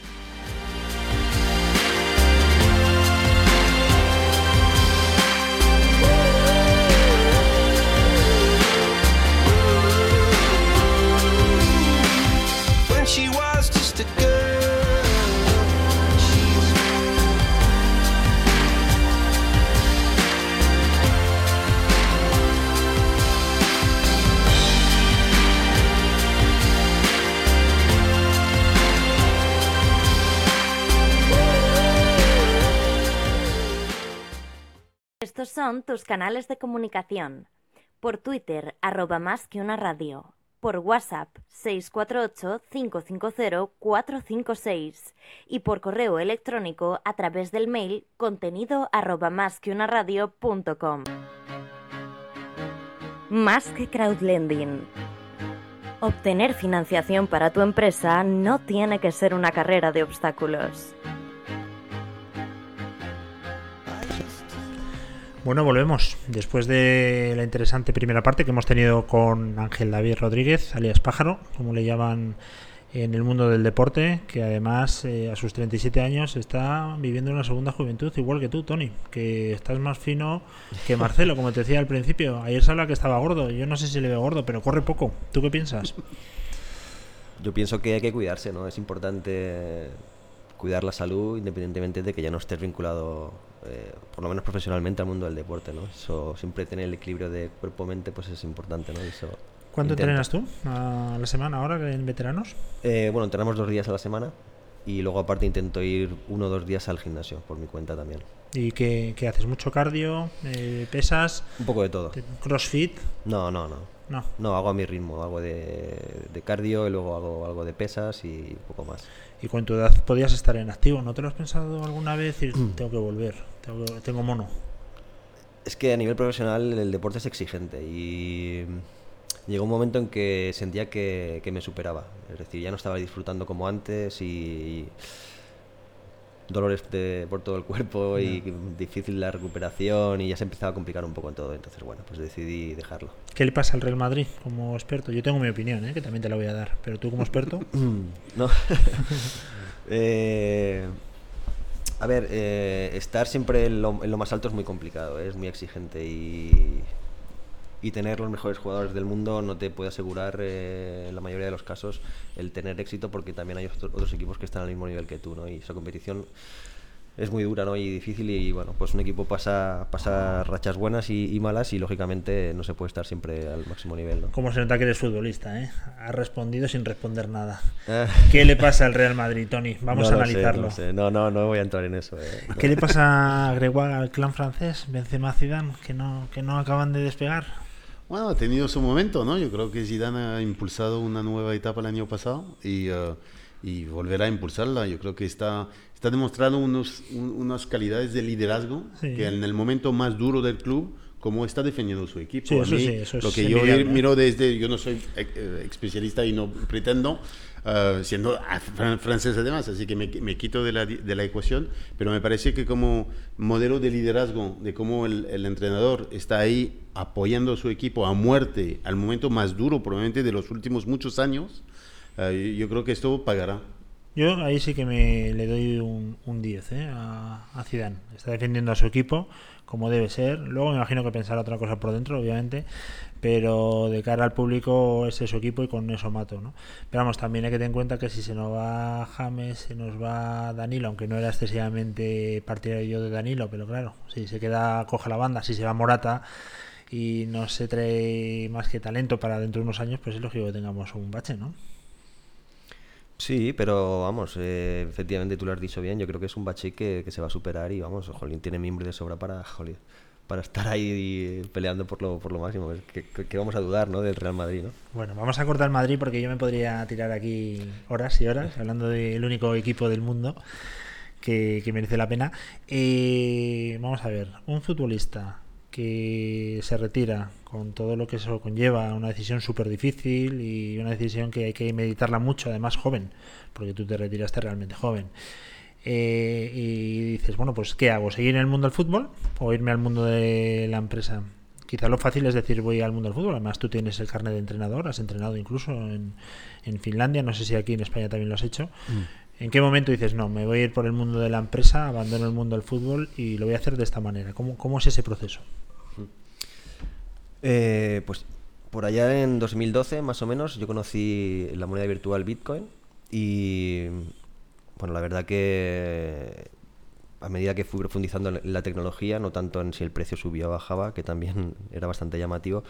Son tus canales de comunicación. Por Twitter, arroba más que una radio. Por WhatsApp, 648-550-456. Y por correo electrónico a través del mail contenido arroba más que una radio com. Más que crowdlending. Obtener financiación para tu empresa no tiene que ser una carrera de obstáculos. Bueno, volvemos. Después de la interesante primera parte que hemos tenido con Ángel David Rodríguez, alias Pájaro, como le llaman en el mundo del deporte, que además eh, a sus 37 años está viviendo una segunda juventud, igual que tú, Tony, que estás más fino que Marcelo, como te decía al principio. Ayer se habla que estaba gordo, yo no sé si le veo gordo, pero corre poco. ¿Tú qué piensas? Yo pienso que hay que cuidarse, ¿no? Es importante cuidar la salud independientemente de que ya no estés vinculado, eh, por lo menos profesionalmente, al mundo del deporte, ¿no? Eso, siempre tener el equilibrio de cuerpo-mente, pues es importante, ¿no? Eso ¿Cuánto intento. entrenas tú a la semana ahora en veteranos? Eh, bueno, entrenamos dos días a la semana y luego aparte intento ir uno o dos días al gimnasio, por mi cuenta también. ¿Y qué, qué haces? ¿Mucho cardio? Eh, ¿Pesas? Un poco de todo. ¿Crossfit? No, no, no. No. No, hago a mi ritmo, algo de, de cardio y luego hago algo de pesas y poco más. Y con tu edad podías estar en activo, ¿no te lo has pensado alguna vez? Y tengo que volver, tengo, mono. Es que a nivel profesional el deporte es exigente y llegó un momento en que sentía que, que me superaba. Es decir, ya no estaba disfrutando como antes y dolores de- por todo el cuerpo y difícil la recuperación y ya se empezaba a complicar un poco en todo. Entonces, bueno, pues decidí dejarlo. ¿Qué le pasa al Real Madrid como experto? Yo tengo mi opinión, ¿eh? que también te la voy a dar, pero tú como experto, [LAUGHS] ¿No? [LAUGHS] Eh, a ver, eh, estar siempre en lo, en lo más alto es muy complicado, ¿eh? es muy exigente y, y tener los mejores jugadores del mundo no te puede asegurar eh, en la mayoría de los casos el tener éxito porque también hay otro- otros equipos que están al mismo nivel que tú, ¿no? Y esa competición es muy dura, ¿no? Y difícil y bueno, pues un equipo pasa, pasa rachas buenas y, y malas y lógicamente no se puede estar siempre al máximo nivel, ¿no? como se nota que eres futbolista, ¿eh? Has respondido sin responder nada. Eh, ¿Qué le pasa al Real Madrid, Tony? [LAUGHS] Vamos no a lo sé, analizarlo. no, sé. no, no, no voy a entrar en eso. eh. ¿Qué le pasa a Gregoire, al clan francés, Benzema, Zidane, que no, que no acaban de despegar? Bueno, ha tenido su momento, ¿no? Yo creo que Zidane ha impulsado una nueva etapa el año pasado y, eh, y volverá a impulsarla. Yo creo que está, está demostrando unos, un- unas calidades de liderazgo Sí. que en el momento más duro del club, como está defendiendo su equipo. Sí, A mí, sí, eso es lo que yo ¿eh? miro desde, yo no soy eh, eh, especialista y no pretendo, eh, siendo ah, fran- francés además, así que me, me quito de la, de la ecuación, pero me parece que como modelo de liderazgo, de cómo el, el entrenador está ahí apoyando a su equipo a muerte, al momento más duro probablemente de los últimos muchos años, yo creo que esto pagará. Yo ahí sí que me le doy un, un 10 ¿eh? a, a Zidane. Está defendiendo a su equipo como debe ser. Luego me imagino que pensará otra cosa por dentro, obviamente, pero de cara al público ese es su equipo y con eso mato, ¿no? Pero vamos, también hay que tener en cuenta que si se nos va James, se nos va Danilo, aunque no era excesivamente partidario de Danilo, pero claro, si se queda coja la banda, si se va Morata y no se trae más que talento para dentro de unos años, pues es lógico que tengamos un bache, ¿no? Sí, pero vamos, eh, efectivamente tú lo has dicho bien, yo creo que es un bache que, se va a superar y vamos, Jolín tiene miembros de sobra para, jolín, para estar ahí peleando por lo, por lo máximo. Que, que- que vamos a dudar ¿no? del Real Madrid, ¿no? Bueno, vamos a cortar Madrid porque yo me podría tirar aquí horas y horas hablando del único equipo del mundo que merece la pena. Eh, vamos a ver, un futbolista que se retira con todo lo que eso conlleva, una decisión súper difícil y una decisión que hay que meditarla mucho, además joven, porque tú te retiraste realmente joven. Eh, y dices, bueno, pues ¿qué hago? ¿Seguir en el mundo del fútbol o irme al mundo de la empresa? Quizá lo fácil es decir voy al mundo del fútbol, además tú tienes el carnet de entrenador, has entrenado incluso en, en Finlandia, no sé si aquí en España también lo has hecho. ¿En qué momento dices, no, me voy a ir por el mundo de la empresa, abandono el mundo del fútbol y lo voy a hacer de esta manera? ¿Cómo, cómo es ese proceso? Eh, pues por allá en 2012, más o menos, yo conocí la moneda virtual Bitcoin y bueno, la verdad que a medida que fui profundizando en la tecnología, no tanto en si el precio subía o bajaba, que también [LAUGHS] era bastante llamativo,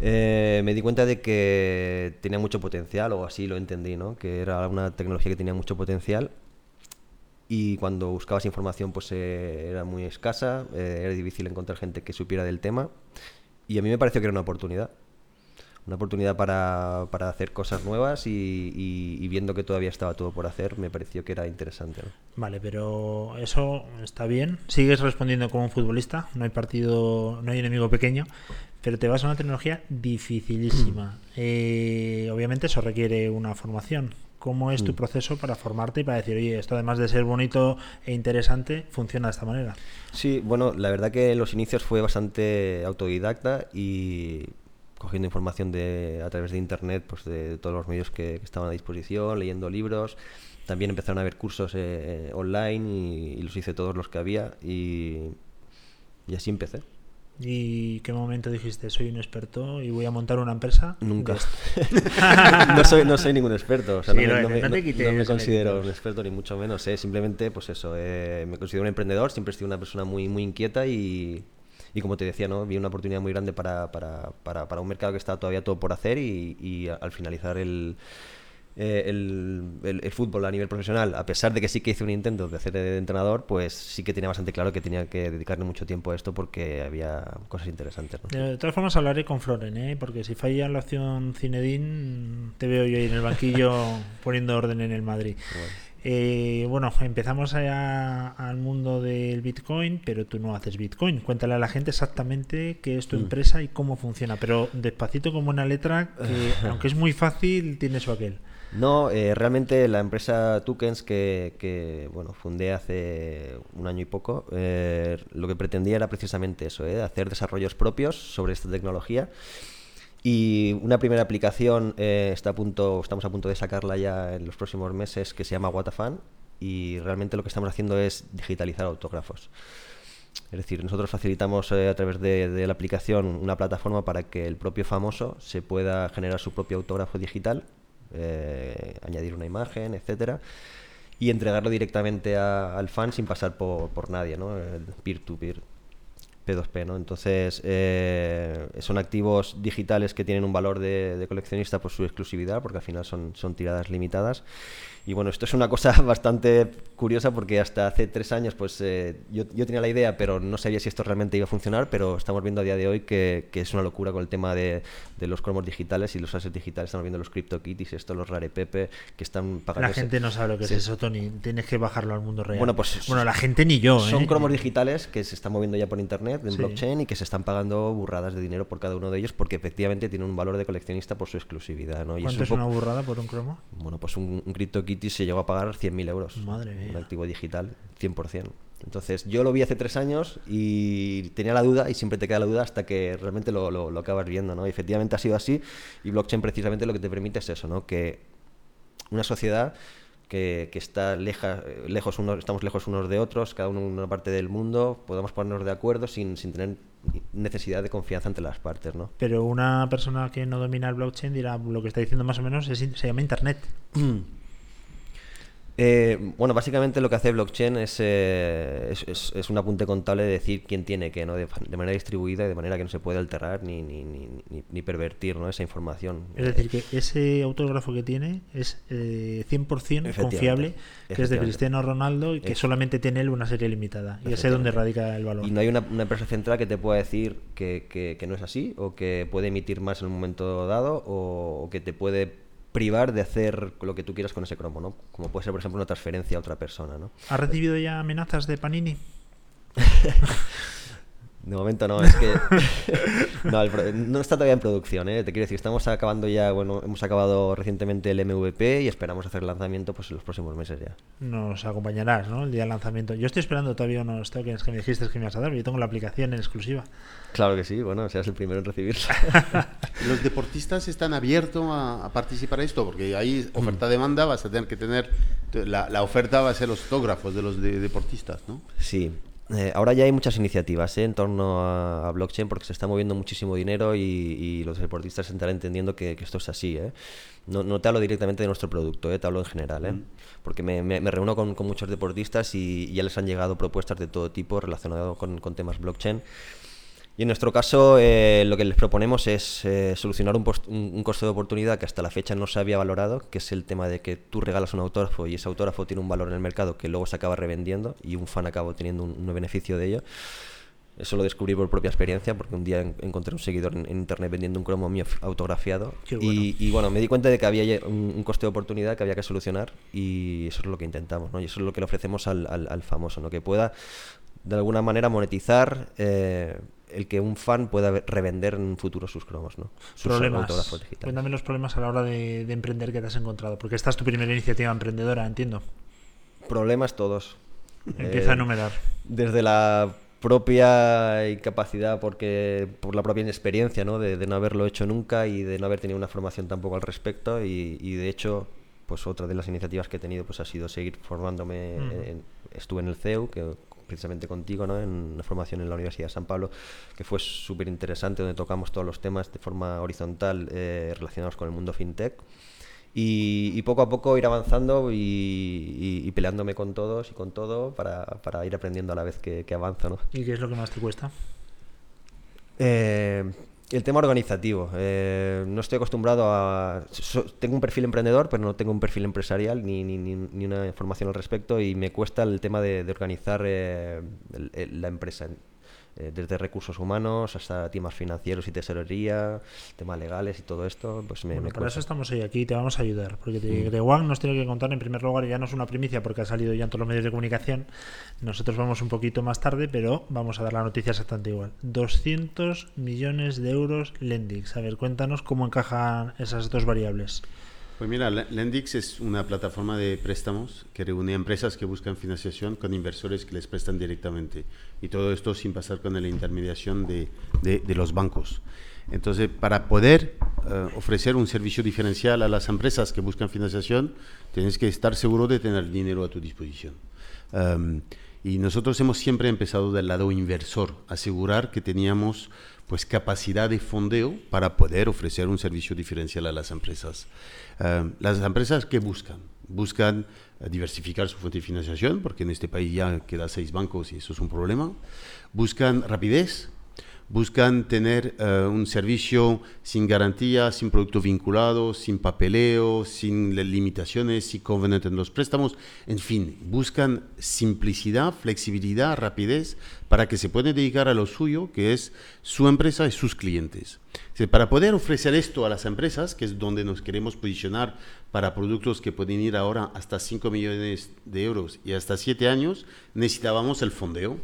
eh, me di cuenta de que tenía mucho potencial, o así lo entendí, ¿no? Que era una tecnología que tenía mucho potencial y cuando buscabas información pues eh, era muy escasa, eh, era difícil encontrar gente que supiera del tema y a mí me pareció que era una oportunidad. una oportunidad para, para hacer cosas nuevas y, y- y viendo que todavía estaba todo por hacer, me pareció que era interesante. ¿no? Vale, pero eso está bien. Sigues respondiendo como un futbolista. No hay partido, no hay enemigo pequeño. Pero te vas a una tecnología dificilísima. Eh, obviamente eso requiere una formación. ¿Cómo es tu Mm. proceso para formarte y para decir, oye, esto además de ser bonito e interesante, funciona de esta manera? Sí, bueno, la verdad que en los inicios fue bastante autodidacta y cogiendo información de, a través de internet, pues de todos los medios que, que estaban a disposición, leyendo libros. También empezaron a haber cursos eh, eh, online y, y los hice todos los que había y, y así empecé. ¿Y qué momento dijiste, soy un experto y voy a montar una empresa? Nunca. de esto"? [LAUGHS] no, soy, no soy ningún experto, o sea, Sí, no, me- no, me, no no- me considero un experto ni mucho menos, ¿eh? simplemente pues eso, eh, me considero un emprendedor, siempre he sido una persona muy, muy inquieta y, y como te decía, ¿no? vi una oportunidad muy grande para, para, para, para un mercado que está todavía todo por hacer y, y al finalizar el, eh, el, el- el fútbol a nivel profesional, a pesar de que sí que hice un intento de hacer de entrenador, pues sí que tenía bastante claro que tenía que dedicarle mucho tiempo a esto porque había cosas interesantes. ¿no? De todas formas hablaré con Floren, ¿eh? porque si falla la opción Cinedin, te veo yo ahí en el banquillo [LAUGHS] poniendo orden en el Madrid. Bueno. Eh, bueno, empezamos allá al mundo del Bitcoin, pero tú no haces Bitcoin. Cuéntale a la gente exactamente qué es tu Mm. empresa y cómo funciona, pero despacito como una letra que, [LAUGHS] aunque es muy fácil, tiene su aquel. No, eh, realmente la empresa Tokens que, que, bueno, fundé hace un año y poco, eh, lo que pretendía era precisamente eso, ¿eh? hacer desarrollos propios sobre esta tecnología. Y una primera aplicación eh, está a punto, estamos a punto de sacarla ya en los próximos meses que se llama Watafan y realmente lo que estamos haciendo es digitalizar autógrafos. Es decir, nosotros facilitamos eh, a través de, de la aplicación una plataforma para que el propio famoso se pueda generar su propio autógrafo digital, eh, añadir una imagen, etcétera, y entregarlo directamente a- al fan sin pasar por, por nadie, ¿no? El peer-to-peer. P2P, ¿no? Entonces, eh, son activos digitales que tienen un valor de, de coleccionista por su exclusividad, porque al final son, son tiradas limitadas. Y bueno, esto es una cosa [LAUGHS] bastante curiosa porque hasta hace tres años pues eh, yo, yo tenía la idea, pero no sabía si esto realmente iba a funcionar, pero estamos viendo a día de hoy que, que es una locura con el tema de, de los cromos digitales y los assets digitales. Estamos viendo los CryptoKitties, esto, los Rarepepe, que están pagando... La gente no sabe lo que Sí. es eso, Tony. Tienes que bajarlo al mundo real. Bueno, pues- bueno, la gente ni yo. Son ¿eh? cromos digitales que se están moviendo ya por internet, en Sí. blockchain, y que se están pagando burradas de dinero por cada uno de ellos porque efectivamente tienen un valor de coleccionista por su exclusividad. ¿no? Y ¿Cuánto es un una burrada por un cromo? Bueno, pues un, un CryptoKitty se llegó a pagar 100.000 euros. Madre mía. Un activo digital, 100%. Entonces, yo lo vi hace tres años y tenía la duda, y siempre te queda la duda hasta que realmente lo, lo- lo acabas viendo, ¿no? Y efectivamente ha sido así, y blockchain precisamente lo que te permite es eso, ¿no? Que una sociedad que, que está leja- lejos unos, estamos lejos unos de otros, cada uno en una parte del mundo, podamos ponernos de acuerdo sin, sin tener necesidad de confianza entre las partes, ¿no? Pero una persona que no domina el blockchain dirá lo que está diciendo más o menos es, se llama Internet. [CLEARS THROAT] Eh, bueno, básicamente lo que hace blockchain es, eh, es, es- es un apunte contable de decir quién tiene qué, ¿no? De, de manera distribuida y de manera que no se puede alterar ni, ni, ni, ni- pervertir ¿no? esa información. Es decir, que ese autógrafo que tiene es eh, 100% Efectivamente, confiable, que es de. Cristiano Ronaldo y que solamente tiene él una serie limitada. Y ese es donde radica el valor. Y no hay una, una empresa central que te pueda decir que, que- que no es así, o que puede emitir más en un momento dado, o, o que te puede privar de hacer lo que tú quieras con ese cromo, ¿no? Como puede ser, por ejemplo, una transferencia a otra persona, ¿no? ¿Has recibido ya amenazas de Panini? [LAUGHS] De momento no, es que [LAUGHS] no, el pro- no está todavía en producción, ¿eh? te quiero decir, estamos acabando ya, bueno, hemos acabado recientemente el MVP y esperamos hacer el lanzamiento pues en los próximos meses ya. Nos acompañarás, ¿no? El día del lanzamiento. Yo estoy esperando todavía unos tokens que me dijiste que me ibas a dar. Yo tengo la aplicación en exclusiva. Claro que sí, bueno, seas el primero en recibirla. [LAUGHS] ¿Los deportistas están abiertos a, a participar en esto? Porque ahí oferta-demanda vas a tener que tener... La, la oferta va a ser los fotógrafos de los de- deportistas, ¿no? Sí. Eh, ahora ya hay muchas iniciativas ¿eh? en torno a, a blockchain porque se está moviendo muchísimo dinero y, y los deportistas estarán entendiendo que, que esto es así. ¿eh? No, no te hablo directamente de nuestro producto, ¿eh? te hablo en general. ¿eh? Porque me, me- me reúno con, con muchos deportistas y, y ya les han llegado propuestas de todo tipo relacionadas con, con temas blockchain. Y en nuestro caso, eh, lo que les proponemos es eh, solucionar un, un- de oportunidad que hasta la fecha no se había valorado, que es el tema de que tú regalas un autógrafo y ese autógrafo tiene un valor en el mercado que luego se acaba revendiendo y un fan acaba teniendo un, un beneficio de ello. Eso lo descubrí por propia experiencia, porque un día en- encontré un seguidor en, en internet vendiendo un cromo mío autografiado. Bueno. Y, y, bueno, me di cuenta de que había un, un coste de oportunidad que había que solucionar y eso es lo que intentamos, ¿no? Y eso es lo que le ofrecemos al, al- al famoso, ¿no? Que pueda de alguna manera monetizar eh, el que un fan pueda ve- revender en un futuro sus cromos, ¿no? Sus problemas. Cuéntame los problemas a la hora de, de emprender que te has encontrado. Porque esta es tu primera iniciativa emprendedora, entiendo. Problemas todos. Empieza a Eh, enumerar. desde la propia incapacidad porque por la propia inexperiencia ¿no? de, de no haberlo hecho nunca y de no haber tenido una formación tampoco al respecto y, y de hecho pues otra de las iniciativas que he tenido pues ha sido seguir formándome Ujú. en- estuve en el CEU que precisamente contigo ¿no? en una formación en la Universidad de San Pablo que fue súper interesante donde tocamos todos los temas de forma horizontal eh, relacionados con el mundo fintech y, y poco a poco ir avanzando y, y- y peleándome con todos y con todo para, para ir aprendiendo a la vez que, que avanzo. ¿no? ¿Y qué es lo que más te cuesta? Eh, el tema organizativo. eh, no estoy acostumbrado a... so- tengo un perfil emprendedor, pero no tengo un perfil empresarial ni, ni, ni- ni una información al respecto y me cuesta el tema de, de organizar eh, la empresa. Eh, desde recursos humanos hasta temas financieros y tesorería, temas legales y todo esto, pues me, Bueno, me para eso estamos hoy aquí, te vamos a ayudar. Porque te, de One nos tiene que contar en primer lugar, y ya no es una primicia porque ha salido ya en todos los medios de comunicación. Nosotros vamos un poquito más tarde, pero vamos a dar la noticia exactamente igual. 200 millones de euros Lendix. A ver, cuéntanos cómo encajan esas dos variables. Pues mira, Le- Lendix es una plataforma de préstamos que reúne empresas que buscan financiación con inversores que les prestan directamente. Y todo esto sin pasar con la intermediación de, de- de los bancos. Entonces, para poder eh, ofrecer un servicio diferencial a las empresas que buscan financiación, tienes que estar seguro de tener dinero a tu disposición. Um, y nosotros hemos siempre empezado del lado inversor, asegurar que teníamos pues capacidad de fondeo para poder ofrecer un servicio diferencial a las empresas. Um, las empresas que buscan, buscan eh, diversificar su fuente de financiación, porque en este país ya queda seis bancos y eso es un problema. Buscan rapidez, buscan tener eh, un servicio sin garantía, sin producto vinculado, sin papeleo, sin limitaciones, sin covenant en los préstamos, en fin, buscan simplicidad, flexibilidad, rapidez para que se puedan dedicar a lo suyo, que es su empresa y sus clientes. Para poder ofrecer esto a las empresas, que es donde nos queremos posicionar para productos que pueden ir ahora hasta 5 millones de euros y hasta 7 años, necesitábamos el fondeo.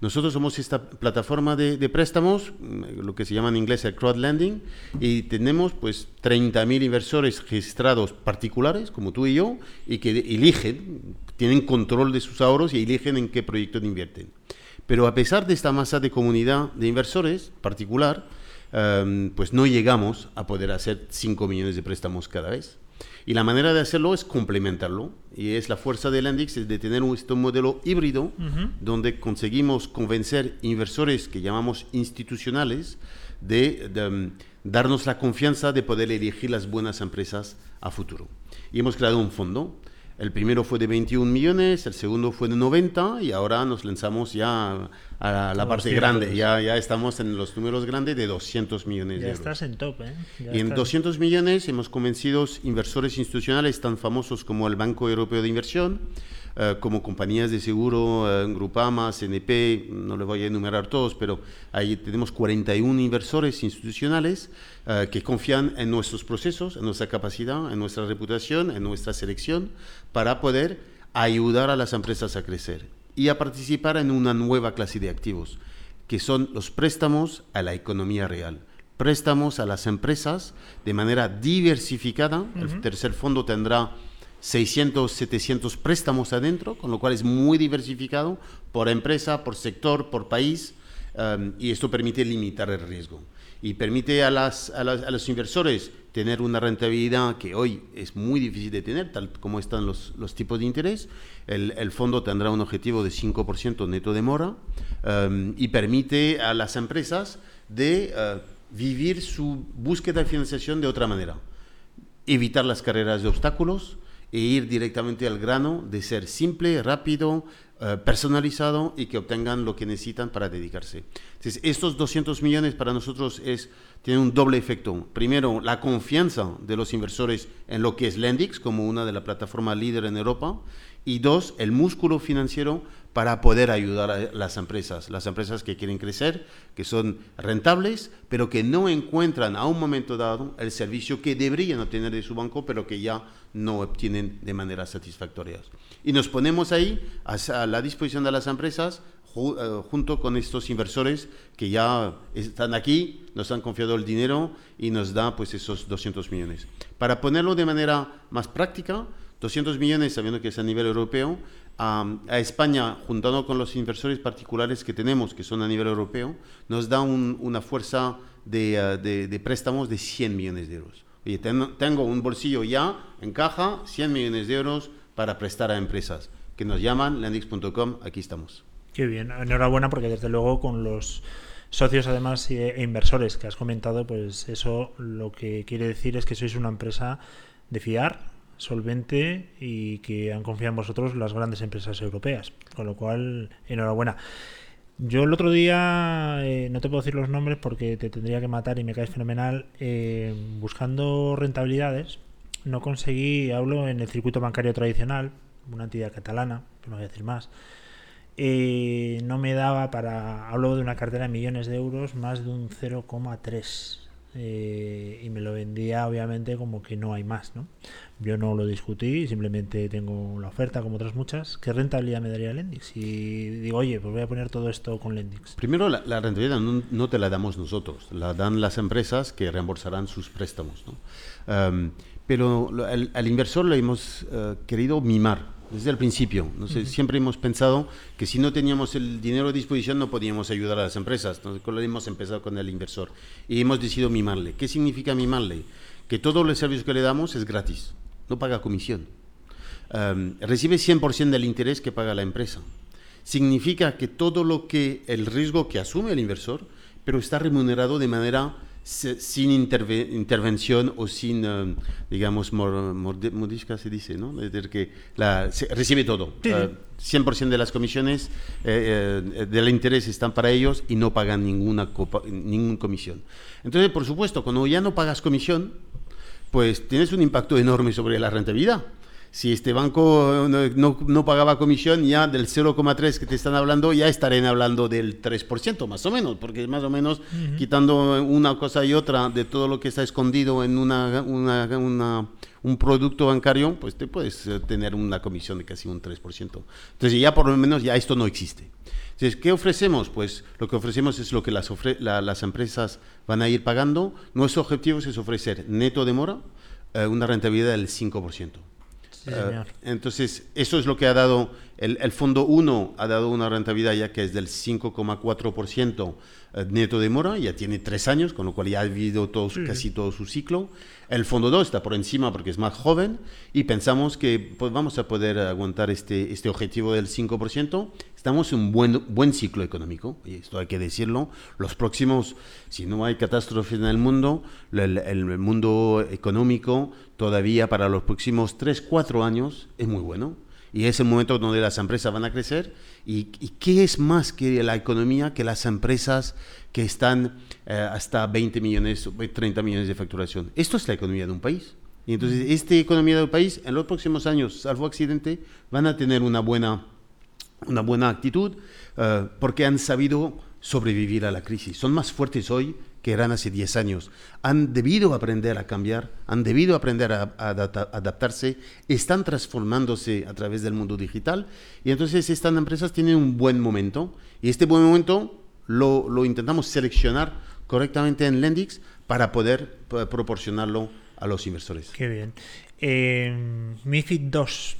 Nosotros somos esta plataforma de, de préstamos, mm, lo que se llama en inglés el crowdlending, y tenemos pues 30.000 inversores registrados particulares, como tú y yo, y que eligen, tienen control de sus ahorros y eligen en qué proyecto invierten. Pero a pesar de esta masa de comunidad de inversores particular, em, pues no llegamos a poder hacer 5 millones de préstamos cada vez. Y la manera de hacerlo es complementarlo. Y es la fuerza del Lendix, es de tener un, este modelo híbrido donde conseguimos convencer inversores que llamamos institucionales de, de, um, darnos la confianza de poder elegir las buenas empresas a futuro. Y hemos creado un fondo. El primero fue de 21 millones, el segundo fue de 90 y ahora nos lanzamos ya a la parte 200. grande. Ya, ya estamos en los números grandes de 200 millones de Ya euros. estás en top, ¿eh? Ya Y en estás- 200 millones hemos convencido inversores institucionales tan famosos como el Banco Europeo de Inversión, eh, como compañías de seguro, eh, Grupama, CNP, no les voy a enumerar todos, pero ahí tenemos 41 inversores institucionales eh, que confían en nuestros procesos, en nuestra capacidad, en nuestra reputación, en nuestra selección, para poder ayudar a las empresas a crecer y a participar en una nueva clase de activos, que son los préstamos a la economía real préstamos a las empresas de manera diversificada. El tercer fondo tendrá 600, 700 préstamos adentro, con lo cual es muy diversificado por empresa, por sector, por país, um, y esto permite limitar el riesgo. Y permite a, las, a, las- a los inversores tener una rentabilidad que hoy es muy difícil de tener, tal como están los, los tipos de interés. El, el fondo tendrá un objetivo de 5% neto de mora um, y permite a las empresas de uh, vivir su búsqueda de financiación de otra manera evitar las carreras de obstáculos e ir directamente al grano de ser simple, rápido, eh, personalizado y que obtengan lo que necesitan para dedicarse. Entonces, estos 200 millones para nosotros es, tienen un doble efecto. Primero, la confianza de los inversores en lo que es Lendix como una de las plataformas líder en Europa. Y dos, el músculo financiero para poder ayudar a las empresas, las empresas que quieren crecer, que son rentables, pero que no encuentran a un momento dado el servicio que deberían obtener de su banco, pero que ya no obtienen de manera satisfactoria. Y nos ponemos ahí a la disposición de las empresas eh, junto con estos inversores que ya están aquí, nos han confiado el dinero y nos da pues esos 200 millones. Para ponerlo de manera más práctica, 200 millones, sabiendo que es a nivel europeo, a, a España, juntando con los inversores particulares que tenemos, que son a nivel europeo, nos da un- una fuerza de, eh, de- de préstamos de 100 millones de euros. Oye, ten- tengo un bolsillo ya en caja, 100 millones de euros para prestar a empresas que nos llaman, lendix.com, aquí estamos. Qué bien, enhorabuena porque desde luego con los socios además e inversores que has comentado, pues eso lo que quiere decir es que sois una empresa de fiar, solvente y que han confiado en vosotros las grandes empresas europeas. Con lo cual, enhorabuena. Yo el otro día, eh, no te puedo decir los nombres porque te tendría que matar y me caes fenomenal, eh, buscando rentabilidades, no conseguí, hablo en el circuito bancario tradicional, una entidad catalana, que no voy a decir más, eh, no me daba para, hablo de una cartera de millones de euros, más de un 0,3. Eh, y me lo vendía obviamente como que no hay más, ¿no? Yo no lo discutí, simplemente tengo la oferta como otras muchas. ¿Qué rentabilidad me daría Lendix? Y digo, oye, pues voy a poner todo esto con Lendix. Primero, la, rentabilidad no, te la damos nosotros, la dan las empresas que reembolsarán sus préstamos. ¿no? Em, pero al, inversor lo hemos eh, querido mimar desde el principio. No sé, Siempre hemos pensado que si no teníamos el dinero a disposición no podíamos ayudar a las empresas. Entonces, hemos empezado con el inversor y hemos decidido mimarle. ¿Qué significa mimarle? Que todo el servicio que le damos es gratis, no paga comisión. Em, recibe 100% del interés que paga la empresa significa que todo lo que el riesgo que asume el inversor, pero está remunerado de manera se- sin interve- intervención o sin, eh, digamos, mor- morde- modisca se dice, ¿no? Es decir, que la- se- recibe todo. Eh, 100% de las comisiones eh, eh, del interés están para ellos y no pagan ninguna, copa- ninguna comisión. Entonces, por supuesto, cuando ya no pagas comisión, pues tienes un impacto enorme sobre la rentabilidad. Si este banco no, no- no pagaba comisión, ya del 0,3 que te están hablando, ya estarían hablando del 3%, más o menos, porque más o menos quitando una cosa y otra de todo lo que está escondido en una, una- una- un producto bancario, pues te puedes eh, tener una comisión de casi un 3%. Entonces ya por lo menos ya esto no existe. Entonces, ¿qué ofrecemos? Pues lo que ofrecemos es lo que las, ofre- la- las empresas van a ir pagando. Nuestro objetivo es ofrecer neto de mora eh, una rentabilidad del 5%. Sí, Eh, señor. entonces, eso es lo que ha dado, el, el fondo 1 ha dado una rentabilidad ya que es del 5,4% eh, neto de mora, ya tiene tres años, con lo cual ya ha vivido todo su- casi todo su ciclo. El fondo 2 está por encima porque es más joven y pensamos que pues, vamos a poder aguantar este, este objetivo del 5%. Estamos en un buen, buen ciclo económico, y esto hay que decirlo. Los próximos, si no hay catástrofe en el mundo, el, el mundo económico todavía para los próximos 3, 4 años es muy bueno. Y es el momento donde las empresas van a crecer. ¿Y, qué es más que la economía que las empresas que están eh, hasta 20 millones, 30 millones de facturación? Esto es la economía de un país. Y entonces, esta economía del país, en los próximos años, salvo accidente, van a tener una buena una buena actitud eh, porque han sabido sobrevivir a la crisis. Son más fuertes hoy que eran hace 10 años. Han debido aprender a cambiar, han debido aprender a, a adapta- adaptarse, están transformándose a través del mundo digital y entonces estas empresas tienen un buen momento y este buen momento lo, lo intentamos seleccionar correctamente en Lendix para poder eh, proporcionarlo a los inversores. Qué bien. Eh, MIFID 2.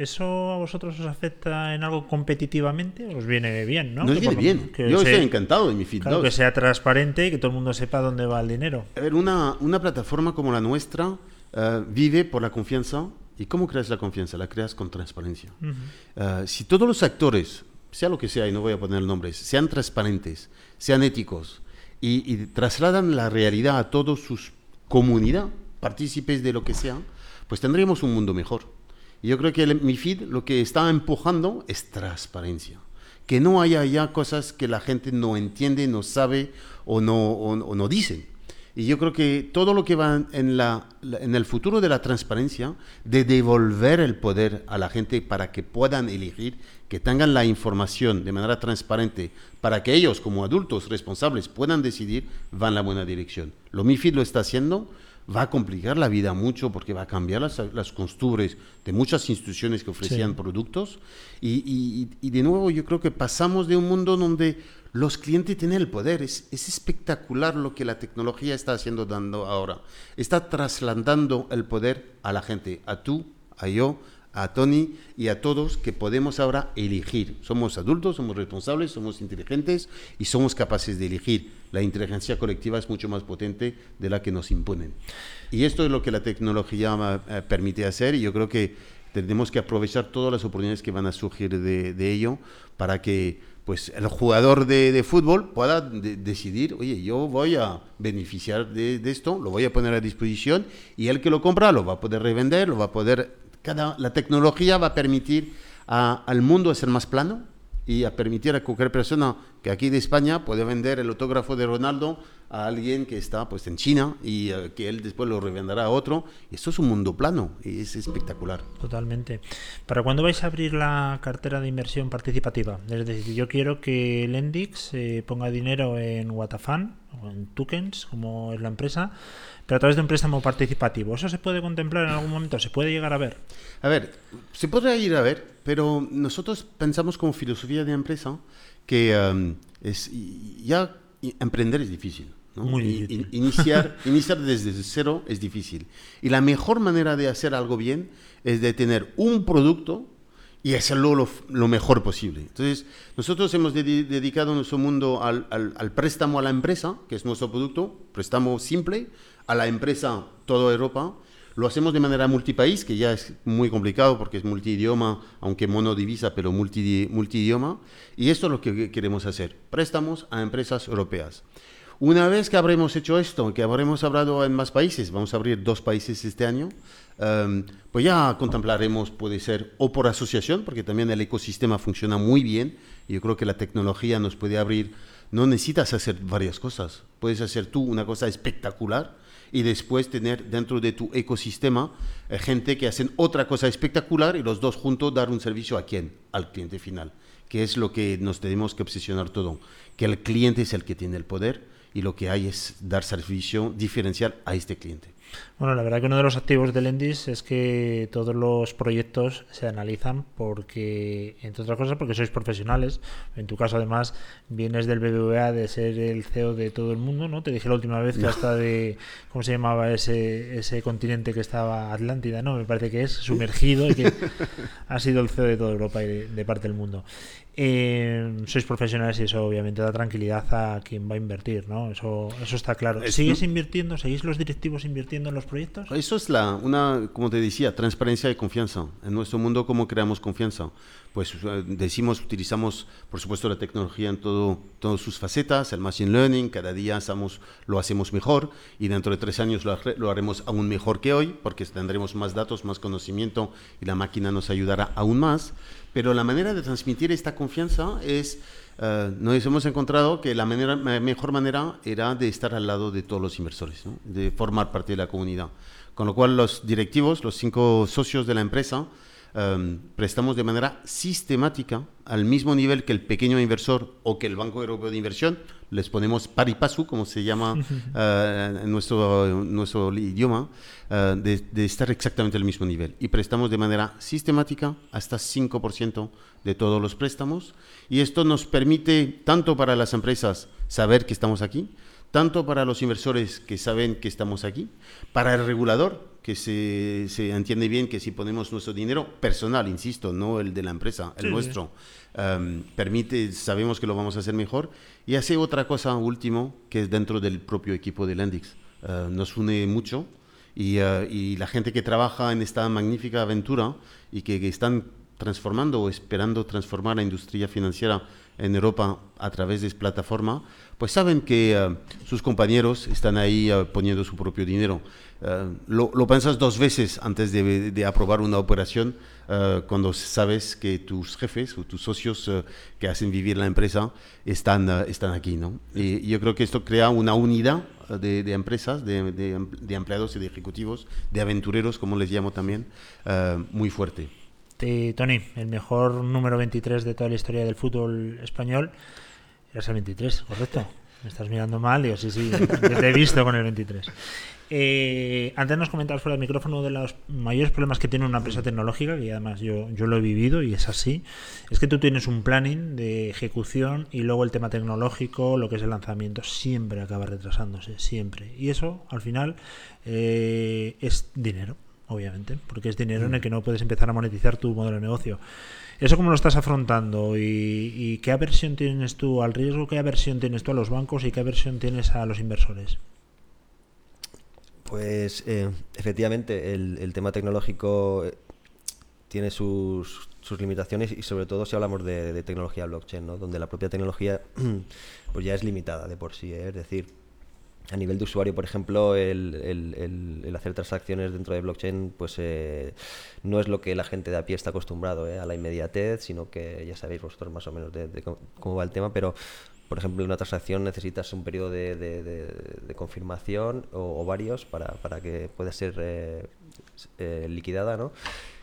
¿Eso a vosotros os afecta en algo competitivamente? ¿Os viene bien, no? Nos viene bien. que Yo estoy encantado de mi Fit Claro, 2. que sea transparente y que todo el mundo sepa dónde va el dinero. A ver, una, una plataforma como la nuestra eh, vive por la confianza. ¿Y cómo creas la confianza? La creas con transparencia. Eh, si todos los actores, sea lo que sea, y no voy a poner nombres, sean transparentes, sean éticos y, y trasladan la realidad a toda su comunidad, partícipes de lo que sea, pues tendríamos un mundo mejor. Yo creo que el MIFID lo que está empujando es transparencia. Que no haya ya cosas que la gente no entiende, no sabe o no, o, no dicen. Y yo creo que todo lo que va en, la- en el futuro de la transparencia, de devolver el poder a la gente para que puedan elegir, que tengan la información de manera transparente, para que ellos como adultos responsables puedan decidir, va en la buena dirección. Lo MIFID lo está haciendo, va a complicar la vida mucho porque va a cambiar las, las costumbres de muchas instituciones que ofrecían Sí. productos. Y, y- y de nuevo yo creo que pasamos de un mundo donde los clientes tienen el poder. Es, es espectacular lo que la tecnología está haciendo dando ahora. Está trasladando el poder a la gente, a tú, a yo, a Tony y a todos que podemos ahora elegir. Somos adultos, somos responsables, somos inteligentes y somos capaces de elegir. La inteligencia colectiva es mucho más potente de la que nos imponen. Y esto es lo que la tecnología eh, permite hacer y yo creo que tenemos que aprovechar todas las oportunidades que van a surgir de, ello para que pues el jugador de, fútbol pueda de- decidir, oye, yo voy a beneficiar de, esto, lo voy a poner a disposición y el que lo compra lo va a poder revender, lo va a poder... Cada, la tecnología va a permitir al mundo ser más plano y a permitir a cualquier persona que aquí de España puede vender el autógrafo de Ronaldo a alguien que está pues en China y eh, que él después lo revenderá a otro. Esto es un mundo plano y es espectacular. Totalmente. ¿Para cuándo vais a abrir la cartera de inversión participativa? Es decir, yo quiero que Lendix eh, ponga dinero en Watafan o en Tokens, como es la empresa, pero a través de un préstamo participativo. ¿Eso se puede contemplar en algún momento? ¿Se puede llegar a ver? A ver, se podrá ir a ver, pero nosotros pensamos como filosofía de empresa que um, es, ya emprender es difícil. Iniciar, [LAUGHS] iniciar desde cero es difícil. Y la mejor manera de hacer algo bien es de tener un producto y hacerlo lo, mejor posible. Entonces, nosotros hemos dedi- dedicado nuestro mundo al, al- al préstamo a la empresa, que es nuestro producto, préstamo simple, a la empresa toda Europa. Lo hacemos de manera multipaís, que ya es muy complicado porque es multidioma, aunque monodivisa, pero multi, multidioma. Y esto es lo que queremos hacer, préstamos a empresas europeas. Una vez que habremos hecho esto, que habremos hablado en más países, vamos a abrir dos países este año, em, pues ya contemplaremos, puede ser o por asociación, porque también el ecosistema funciona muy bien, y yo creo que la tecnología nos puede abrir, no necesitas hacer varias cosas, puedes hacer tú una cosa espectacular y después tener dentro de tu ecosistema eh, gente que hacen otra cosa espectacular y los dos juntos dar un servicio a quién, al cliente final, que es lo que nos tenemos que obsesionar todo, que el cliente es el que tiene el poder y lo que hay es dar servicio diferencial a este cliente. Bueno, la verdad que uno de los activos del Endis es que todos los proyectos se analizan porque, entre otras cosas, porque sois profesionales. En tu caso, además, vienes del BBVA de ser el CEO de todo el mundo, ¿no? Te dije la última vez que hasta de, ¿cómo se llamaba ese, ese continente que estaba Atlántida, ¿no? Me parece que es sumergido y que ha sido el CEO de toda Europa y de, de parte del mundo. Eh, sois profesionales y eso obviamente da tranquilidad a quien va a invertir, ¿no? Eso, eso está claro. Es- ¿Sigues invirtiendo? ¿Seguís los directivos invirtiendo en los Eso es la, una, como te decía, transparencia y confianza. En nuestro mundo, ¿cómo creamos confianza? Pues eh, decimos, utilizamos, por supuesto, la tecnología en todo, todas sus facetas, el machine learning, cada día hacemos, lo hacemos mejor y dentro de tres años lo haremos aún mejor que hoy, porque tendremos más datos, más conocimiento y la máquina nos ayudará aún más. Pero la manera de transmitir esta confianza es, eh, nos hemos encontrado que la mejor manera era de estar al lado de todos los inversores, de formar parte de la comunidad. Con lo cual los directivos, los cinco socios de la empresa, em, prestamos de manera sistemática al mismo nivel que el pequeño inversor o que el Banco Europeo de Inversión, les ponemos pari passu, como se llama [LAUGHS] eh, en nuestro, nuestro idioma, eh, de, de estar exactamente al mismo nivel. Y prestamos de manera sistemática hasta 5% de todos los préstamos. Y esto nos permite, tanto para las empresas, saber que estamos aquí, tanto para los inversores que saben que estamos aquí, para el regulador, que se, se entiende bien que si ponemos nuestro dinero personal, insisto, no el de la empresa, el Sí, nuestro, em, permite, sabemos que lo vamos a hacer mejor. Y hace otra cosa último, que es dentro del propio equipo de Lendix. Eh, nos une mucho y, eh, y la gente que trabaja en esta magnífica aventura y que, están transformando o esperando transformar la industria financiera en Europa a través de esta plataforma, pues saben que eh, sus compañeros están ahí poniendo su propio dinero. Lo, lo piensas dos veces antes de aprobar una operación eh, cuando sabes que tus jefes o tus socios eh, que hacen vivir la empresa están, eh, están aquí. ¿no? Y yo creo que esto crea una unidad de, de empresas, de, de em- de empleados y de ejecutivos, de aventureros, como les llamo también, muy fuerte. Te- Tony, el mejor número 23 de toda la historia del fútbol español eras el 23, ¿correcto? [LAUGHS] Me estás mirando mal, digo, sí, sí, te he visto con el 23. Eh, antes nos comentabas fuera del micrófono uno de los mayores problemas que tiene una empresa tecnológica, y además yo, yo lo he vivido y es así, es que tú tienes un planning de ejecución y luego el tema tecnológico, lo que es el lanzamiento, siempre acaba retrasándose, siempre. Y eso, al final, eh, es dinero, obviamente, porque es dinero en el que no puedes empezar a monetizar tu modelo de negocio. ¿Eso cómo lo estás afrontando? ¿Y, y qué aversión tienes tú al riesgo? ¿Qué aversión tienes tú a los bancos? ¿Y qué aversión tienes a los inversores? Pues eh, efectivamente el, tema tecnológico eh, tiene sus, limitaciones y sobre todo si hablamos de, tecnología blockchain, ¿no? donde la propia tecnología [CLEARS THROAT] pues ya es limitada de por sí. ¿eh? Es decir, a nivel de usuario, por ejemplo, el, hacer transacciones dentro de blockchain pues eh, no es lo que la gente de a pie está acostumbrado ¿eh? a la inmediatez, sino que ya sabéis vosotros más o menos de, cómo va el tema, pero por ejemplo, en una transacción necesitas un periodo de, de- de- de confirmación o, o varios para, para que pueda ser eh, eh, liquidada, ¿no?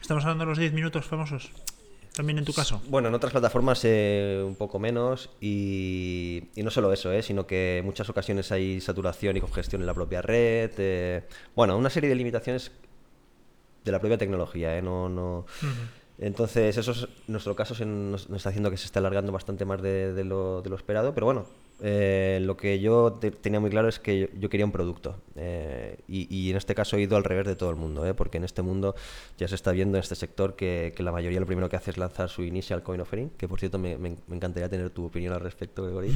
¿Estamos hablando de los 10 minutos famosos? ¿También en tu caso? Bueno, en otras plataformas eh, un poco menos y, y no solo eso, eh, sino que en muchas ocasiones hay saturación y congestión en la propia red. eh, bueno, una serie de limitaciones de la propia tecnología, eh, no, no, entonces, eso es, nuestro caso se nos, está haciendo que se esté alargando bastante más de, lo, de lo esperado, pero bueno, eh, lo que yo te- tenía muy claro es que yo, quería un producto. eh, y, en este caso he ido al revés de todo el mundo, eh, porque en este mundo ya se está viendo en este sector que, la mayoría lo primero que hace es lanzar su initial coin offering, que por cierto me, me- me encantaría tener tu opinión al respecto, Gregory.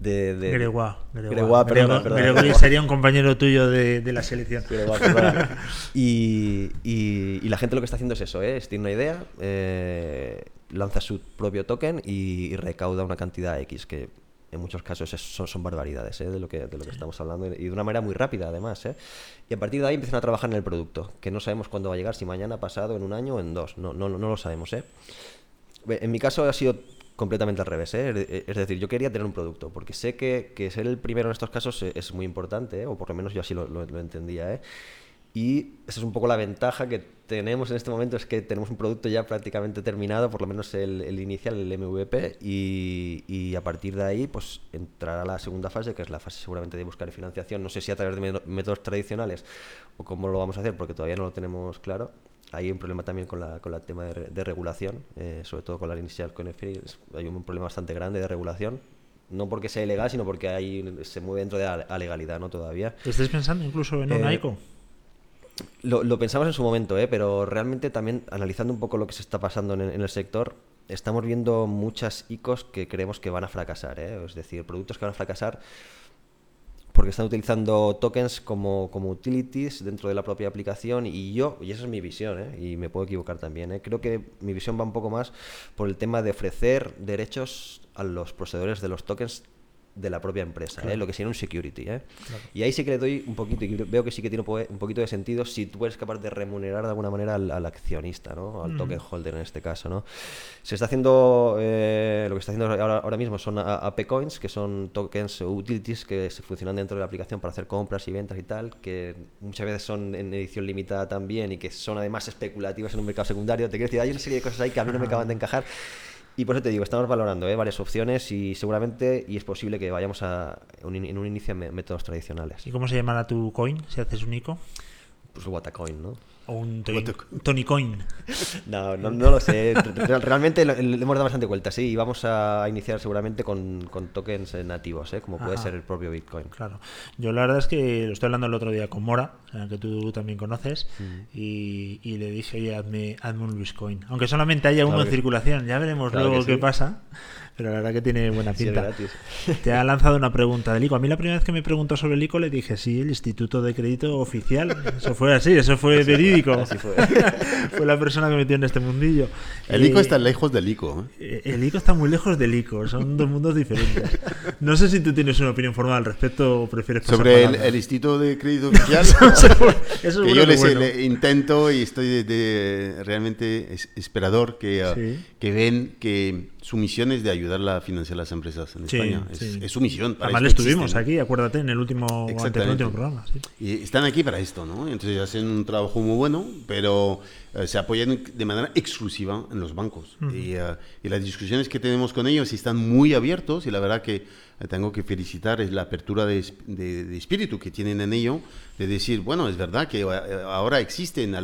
De, de- Gregoire. Gregoire, perdona, Grego- perdona, Gregoire Gregoire. sería un compañero tuyo de, de la selección. Y, y- y la gente lo que está haciendo es eso, ¿eh? Es, tiene una idea, eh, lanza su propio token y, y recauda una cantidad X, que en muchos casos es- son, son barbaridades ¿eh? de, lo que, de lo que estamos hablando y de una manera muy rápida además. ¿eh? Y a partir de ahí empiezan a trabajar en el producto, que no sabemos cuándo va a llegar, si mañana, pasado, en un año o en dos, no, no, no lo sabemos. ¿eh? En mi caso ha sido completamente al revés. ¿eh? Es- decir, yo quería tener un producto, porque sé que, que ser el primero en estos casos es muy importante, ¿eh? o por lo menos yo así lo, lo- lo entendía. ¿eh? Y esa es un poco la ventaja que tenemos en este momento, es que tenemos un producto ya prácticamente terminado, por lo menos el, el inicial, el MVP, y, y a partir de ahí pues entrará la segunda fase, que es la fase seguramente de buscar financiación, no sé si a través de mé- métodos tradicionales o cómo lo vamos a hacer, porque todavía no lo tenemos claro. Hay un problema también con la, con el tema de, de regulación, eh, sobre todo con la inicial con es- hay un problema bastante grande de regulación. No porque sea ilegal, sino porque hay, se mueve dentro de la, la legalidad, ¿no? Todavía. ¿Estáis pensando incluso en un Eh, ICO? Lo, lo pensamos en su momento, ¿eh? pero realmente también analizando un poco lo que se está pasando en, el- en el sector, estamos viendo muchas ICOs que creemos que van a fracasar, ¿eh? es decir, productos que van a fracasar porque están utilizando tokens como, como utilities dentro de la propia aplicación y yo, y esa es mi visión, ¿eh? y me puedo equivocar también, ¿eh? creo que mi visión va un poco más por el tema de ofrecer derechos a los poseedores de los tokens de la propia empresa, ¿eh? lo que sería un security. ¿eh? Y ahí sí que le doy un poquito, y veo que sí que tiene un po- un poquito de sentido si tú eres capaz de remunerar de alguna manera al, al accionista, ¿no? al token holder en este caso. ¿no? Se está haciendo, eh, lo que está haciendo ahora, ahora mismo son AP coins, que son tokens o utilities que se funcionan dentro de la aplicación para hacer compras y ventas y tal, que muchas veces son en edición limitada también y que son además especulativas en un mercado secundario. Te quiero decir, hay una serie de cosas ahí que a mí no me acaban de encajar. Y por eso te digo, estamos valorando ¿eh? varias opciones y seguramente, y es posible que vayamos a un, en un inicio a métodos tradicionales. ¿Y cómo se llamará tu coin si haces un ICO? Pues Watacoin, ¿no? ¿O un Tony, Tony Coin? [LAUGHS] No, no, no lo sé. Re- Realmente le hemos dado bastante vueltas, sí. Y vamos a iniciar seguramente con, con tokens nativos, ¿eh? como puede Ajá. ser el propio Bitcoin. Claro. Yo la verdad es que lo estoy hablando el otro día con Mora, que tú también conoces, Mm. y, y le dije, oye, hazme, hazme un Bitcoin. Aunque solamente haya uno Claro en que- circulación, ya veremos claro luego que qué pasa. Pero la verdad que tiene buena [LAUGHS] Sí, pinta. gratis. Te ha lanzado una pregunta del ICO. A mí la primera vez que me preguntó sobre el ICO le dije, sí, el Instituto de Crédito Oficial. Eso fue así, eso fue verídico. Así fue. [LAUGHS] fue la persona que me metió en este mundillo. El ICO Eh, está lejos del ICO. ¿eh? eh, El ICO está muy lejos del ICO, son dos mundos diferentes. No sé si tú tienes una opinión formada al respecto o prefieres pasar Sobre el, el Instituto de Crédito [LAUGHS] Oficial, Eso es que bueno yo les bueno. le intento y estoy de, de- realmente es- esperador que, uh, Sí. que ven que su misión es de ayudar a financiar las empresas en Sí, España. Es, sí. es su misión. para Además, esto estuvimos existen. aquí, acuérdate, en el último, o Exactamente. antepenúltimo programa. sí. Y están aquí para esto, ¿no? Entonces hacen un trabajo muy bueno, pero eh, se apoyan de manera exclusiva en los bancos. y, eh, y las discusiones que tenemos con ellos están muy abiertos y la verdad que tengo que felicitar la apertura de, de- espíritu que tienen en ello, de decir, bueno, es verdad que eh, ahora existen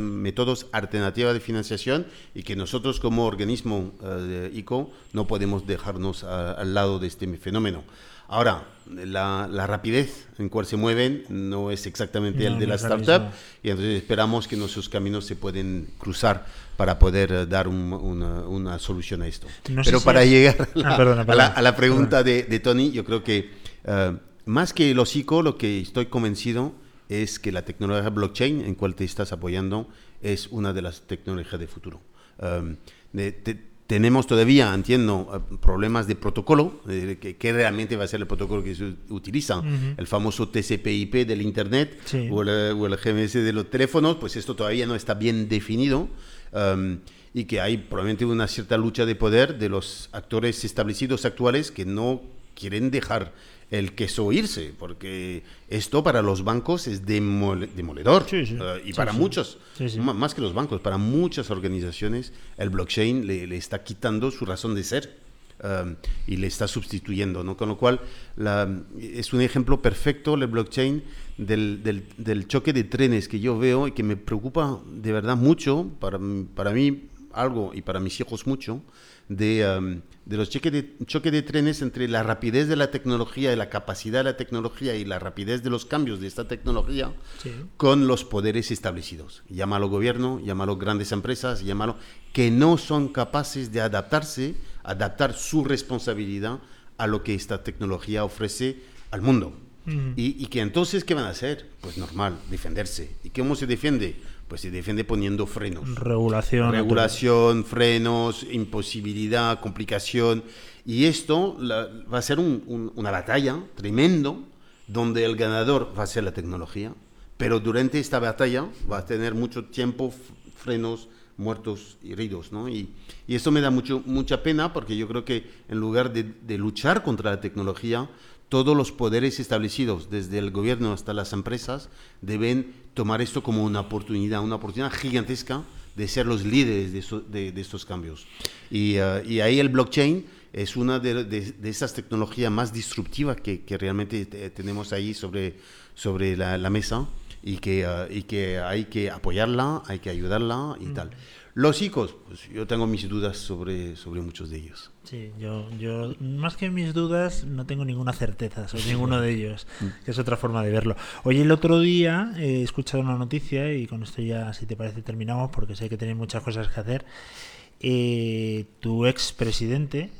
métodos alternativos de financiación y que nosotros como organismo eh, de ICO no podemos dejarnos a- al lado de este fenómeno. Ahora, la, la rapidez en cual se mueven no es exactamente No, el de la es startup y entonces esperamos que nuestros caminos se pueden cruzar para poder eh, dar un- una, una solución a esto. No Pero si para has- llegar a la, Ah, perdona, a la- perdona. a la pregunta de, de Tony, yo creo que eh, más que el hocico, lo que estoy convencido es que la tecnología blockchain en cual te estás apoyando es una de las tecnologías de futuro. Um, de- te- tenemos todavía, entiendo, eh, problemas de protocolo, eh, que, que realmente va a ser el protocolo que se utiliza, el famoso TCP/IP del Internet Sí. o, el, o el GMS de los teléfonos, pues esto todavía no está bien definido. um, y que hay probablemente una cierta lucha de poder de los actores establecidos actuales que no quieren dejar el queso irse, porque esto para los bancos es demole- demoledor. Sí, sí. Eh, y Sí, para muchos, más que los bancos, para muchas organizaciones, el blockchain le, le está quitando su razón de ser um, y le está sustituyendo, ¿no? Con lo cual, la- es un ejemplo perfecto el blockchain del, del- del choque de trenes que yo veo y que me preocupa de verdad mucho, para, para mí algo y para mis hijos mucho, de, um, de los choques de, choque de trenes entre la rapidez de la tecnología y la capacidad de la tecnología y la rapidez de los cambios de esta tecnología Sí. con los poderes establecidos. Llámalo gobierno, llámalo grandes empresas, llámalo que no son capaces de adaptarse, adaptar su responsabilidad a lo que esta tecnología ofrece al mundo. y, y que entonces, ¿qué van a hacer? Pues normal, defenderse. ¿Y cómo se defiende? Pues se defiende poniendo frenos. Regulación. Regulación, frenos, imposibilidad, complicación. Y esto la- va a ser un- un- una batalla tremendo donde el ganador va a ser la tecnología, pero durante esta batalla va a tener mucho tiempo frenos muertos y heridos, ¿no? Y, y esto me da mucho, mucha pena porque yo creo que en lugar de, de luchar contra la tecnología, todos los poderes establecidos, desde el gobierno hasta las empresas, deben tomar esto como una oportunidad, una oportunidad gigantesca de ser los líderes de, estos cambios. Y, eh, y ahí el blockchain es una de, esas tecnologías más disruptivas que, realmente te- tenemos ahí sobre, sobre la mesa y que, eh, y que hay que apoyarla, hay que ayudarla y tal. Los ICOs, pues yo tengo mis dudas sobre, sobre muchos de ellos. Sí, yo, yo, más que mis dudas, no tengo ninguna certeza sobre ninguno de ellos, que es otra forma de verlo. Oye, el otro día eh, he escuchado una noticia y con esto ya, si te parece, terminamos, porque sé que tenéis muchas cosas que hacer. Eh, tu ex presidente,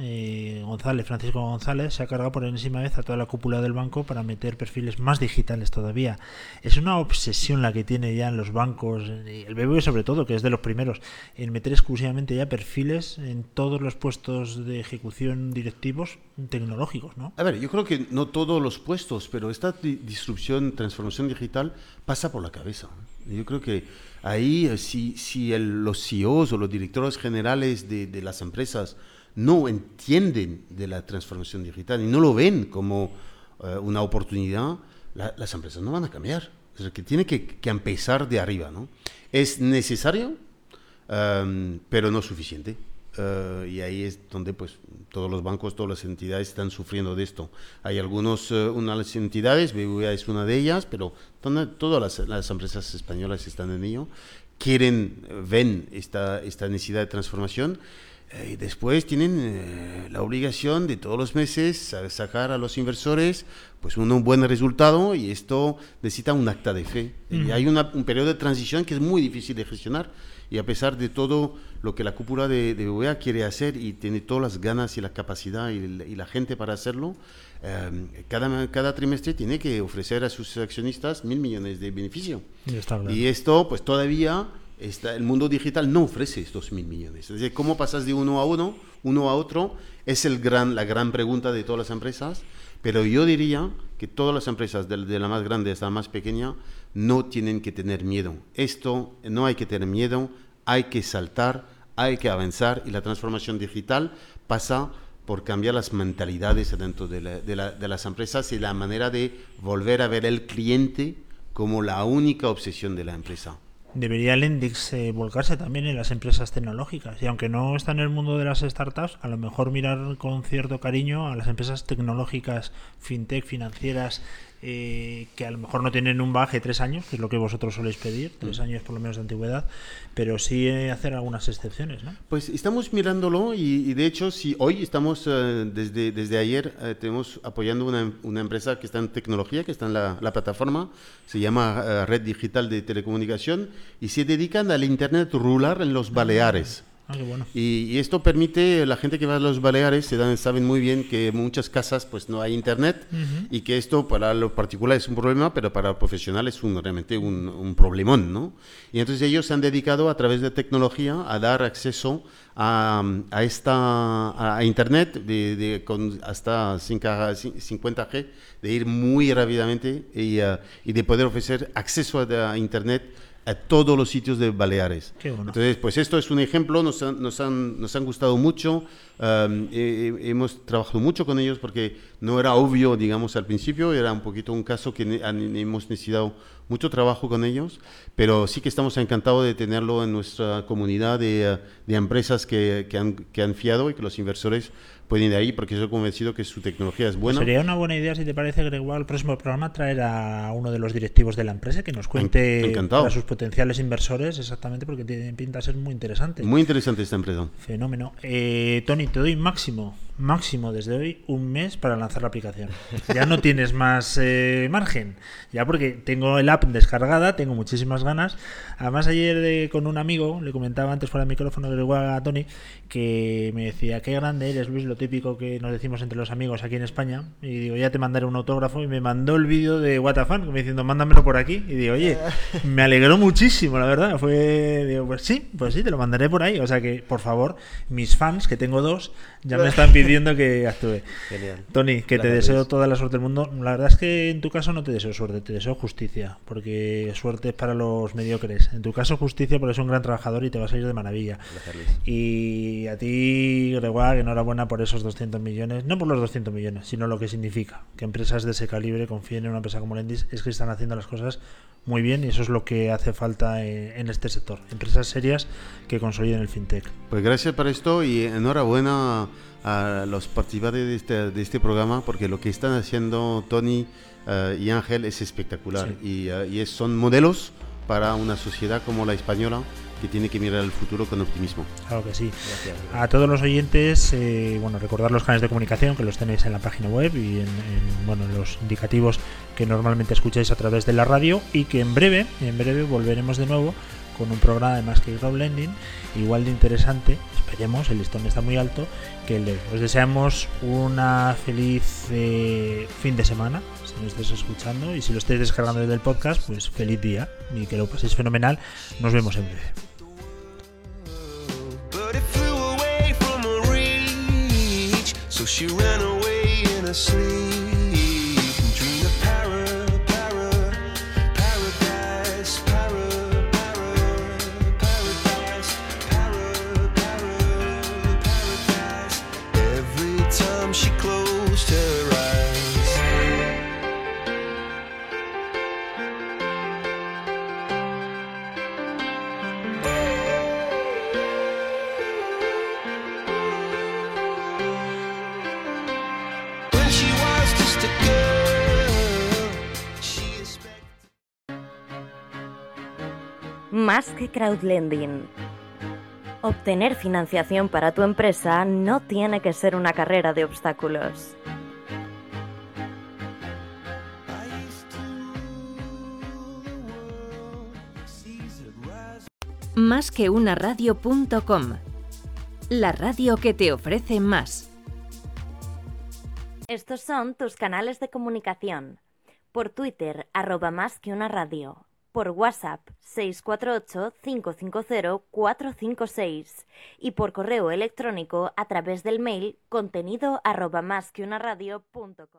eh, González, Francisco González, se ha cargado por enésima vez a toda la cúpula del banco para meter perfiles más digitales todavía. Es una obsesión la que tiene ya en los bancos, el BBV sobre todo, que es de los primeros, en meter exclusivamente ya perfiles en todos los puestos de ejecución directivos tecnológicos, ¿no? A ver, yo creo que no todos los puestos, pero esta di- disrupción, transformación digital pasa por la cabeza. Yo creo que ahí, eh, si, si los CEOs o los directores generales de las empresas no entienden de la transformación digital y no lo ven como eh, una oportunidad, la- las empresas no van a cambiar. Es decir, que tiene que, empezar de arriba, ¿no? Es necesario, em, pero no suficiente. Eh, y ahí es donde pues todos los bancos, todas las entidades están sufriendo de esto. Hay algunos, eh, unas entidades, BBVA es una de ellas, pero todas las, las empresas españolas están en ello, quieren, ven esta, esta necesidad de transformación. Eh, y después tienen eh, la obligación de todos los meses sa- sacar a los inversores pues un, un buen resultado y esto necesita un acta de fe. Y hay una- un periodo de transición que es muy difícil de gestionar y a pesar de todo lo que la cúpula de, de UEA quiere hacer y tiene todas las ganas y la capacidad y, la gente para hacerlo, eh, cada, cada trimestre tiene que ofrecer a sus accionistas mil millones de beneficio. Y esto, pues todavía, el mundo digital no ofrece estos mil millones. Es decir, ¿cómo pasas de uno a uno, uno a otro? Es el gran, la gran pregunta de todas las empresas. Pero yo diría que todas las empresas, de, la más grande hasta la más pequeña, no tienen que tener miedo. Esto no hay que tener miedo, hay que saltar, hay que avanzar y la transformación digital pasa por cambiar las mentalidades dentro de, la- de la- de las empresas y la manera de volver a ver el cliente como la única obsesión de la empresa. Debería Lendix eh, volcarse también en las empresas tecnológicas. Y aunque no está en el mundo de las startups, a lo mejor mirar con cierto cariño a las empresas tecnológicas, fintech, financieras, eh, que a lo mejor no tienen un baje tres años, que es lo que vosotros soléis pedir, tres años por lo menos de antigüedad, pero sí eh, hacer algunas excepciones, ¿no? Pues estamos mirándolo y, y de hecho, si hoy estamos, eh, desde, desde ayer, eh, tenemos apoyando una, una empresa que está en tecnología, que está en la, la plataforma, se llama Red Digital de Telecomunicación y se dedican al Internet rural en los Baleares. Ah, qué bueno. Y, y esto permite, la gente que va a los Baleares se dan, saben muy bien que en muchas casas pues no hay internet y que esto para lo particular es un problema, pero para lo profesional es un, realmente un, un problemón, ¿no? Y entonces ellos se han dedicado a través de tecnología a dar acceso a, a esta a, internet de, de- con hasta 5G 50G, de ir muy rápidamente y, eh, y de poder ofrecer acceso a, a internet a todos los sitios de Baleares. Qué bueno. Entonces, pues esto es un ejemplo, nos han, nos han, nos han gustado mucho, um, eh, hemos trabajado mucho con ellos porque no era obvio, digamos, al principio, era un poquito un caso que ne- han- hemos necesitado mucho trabajo con ellos, pero sí que estamos encantados de tenerlo en nuestra comunidad de, eh, de empresas que, que han, que han fiado y que los inversores pueden ir ahí porque estoy convencido que su tecnología es buena. Sería una buena idea, si te parece, Gregoire, el próximo programa traer a uno de los directivos de la empresa que nos cuente encantado. a sus potenciales inversores exactamente porque tiene pinta de ser muy interesante. Muy interesante esta empresa. Fenómeno. Eh, Tony, te doy máximo, máximo desde hoy un mes para lanzar la aplicación. Ya no tienes más eh, margen. Ya porque tengo el app descargada, tengo muchísimas ganas. Además, ayer eh, con un amigo, le comentaba antes fuera del micrófono que a Tony, que me decía, qué grande eres, Luis, lo típico que nos decimos entre los amigos aquí en España. Y digo, ya te mandaré un autógrafo. Y me mandó el vídeo de WTF, como diciendo, mándamelo por aquí. Y digo, oye, [LAUGHS] me alegró muchísimo, la verdad. Fue, digo, pues sí, pues sí, te lo mandaré por ahí. O sea que, por favor, mis fans, que tengo dos, ya me están pidiendo que actúe. Genial. Tony, que te deseo toda la suerte del mundo. La verdad es que en tu caso no te deseo suerte, te deseo justicia, porque suerte es para los mediocres. En tu caso justicia porque eres un gran trabajador y te vas a ir de maravilla. Gracias, Luis. Y a ti, Gregoire, enhorabuena por esos 200 millones. No por los 200 millones, sino lo que significa. Que empresas de ese calibre confíen en una empresa como Lendis es que están haciendo las cosas muy bien y eso es lo que hace falta eh, en este sector. Empresas serias que consoliden el fintech. Pues gracias por esto y enhorabuena a los participantes de este, de este programa porque lo que están haciendo Tony eh, y Ángel es espectacular y, eh, y es- son modelos para una sociedad como la española que tiene que mirar al futuro con optimismo. Claro que sí. Gracias. A todos los oyentes, eh, bueno, recordar los canales de comunicación que los tenéis en la página web y en, en, bueno, en los indicativos que normalmente escucháis a través de la radio y que en breve, en breve volveremos de nuevo con un programa de más que crowdlending igual de interesante, esperemos, el listón está muy alto, que el de. Os deseamos una feliz eh, fin de semana, si lo estáis escuchando, y si lo estáis descargando desde el podcast, pues feliz día y que lo paséis fenomenal. Nos vemos en breve. But it flew away from her reach, so she ran away in her sleep. Más que crowdlending. Obtener financiación para tu empresa no tiene que ser una carrera de obstáculos. Más que una radio.com. La radio que te ofrece más. Estos son tus canales de comunicación. Por Twitter, arroba más que una radio. Por WhatsApp, 648-550-456. Y por correo electrónico a través del mail contenido arroba más que una radio punto com.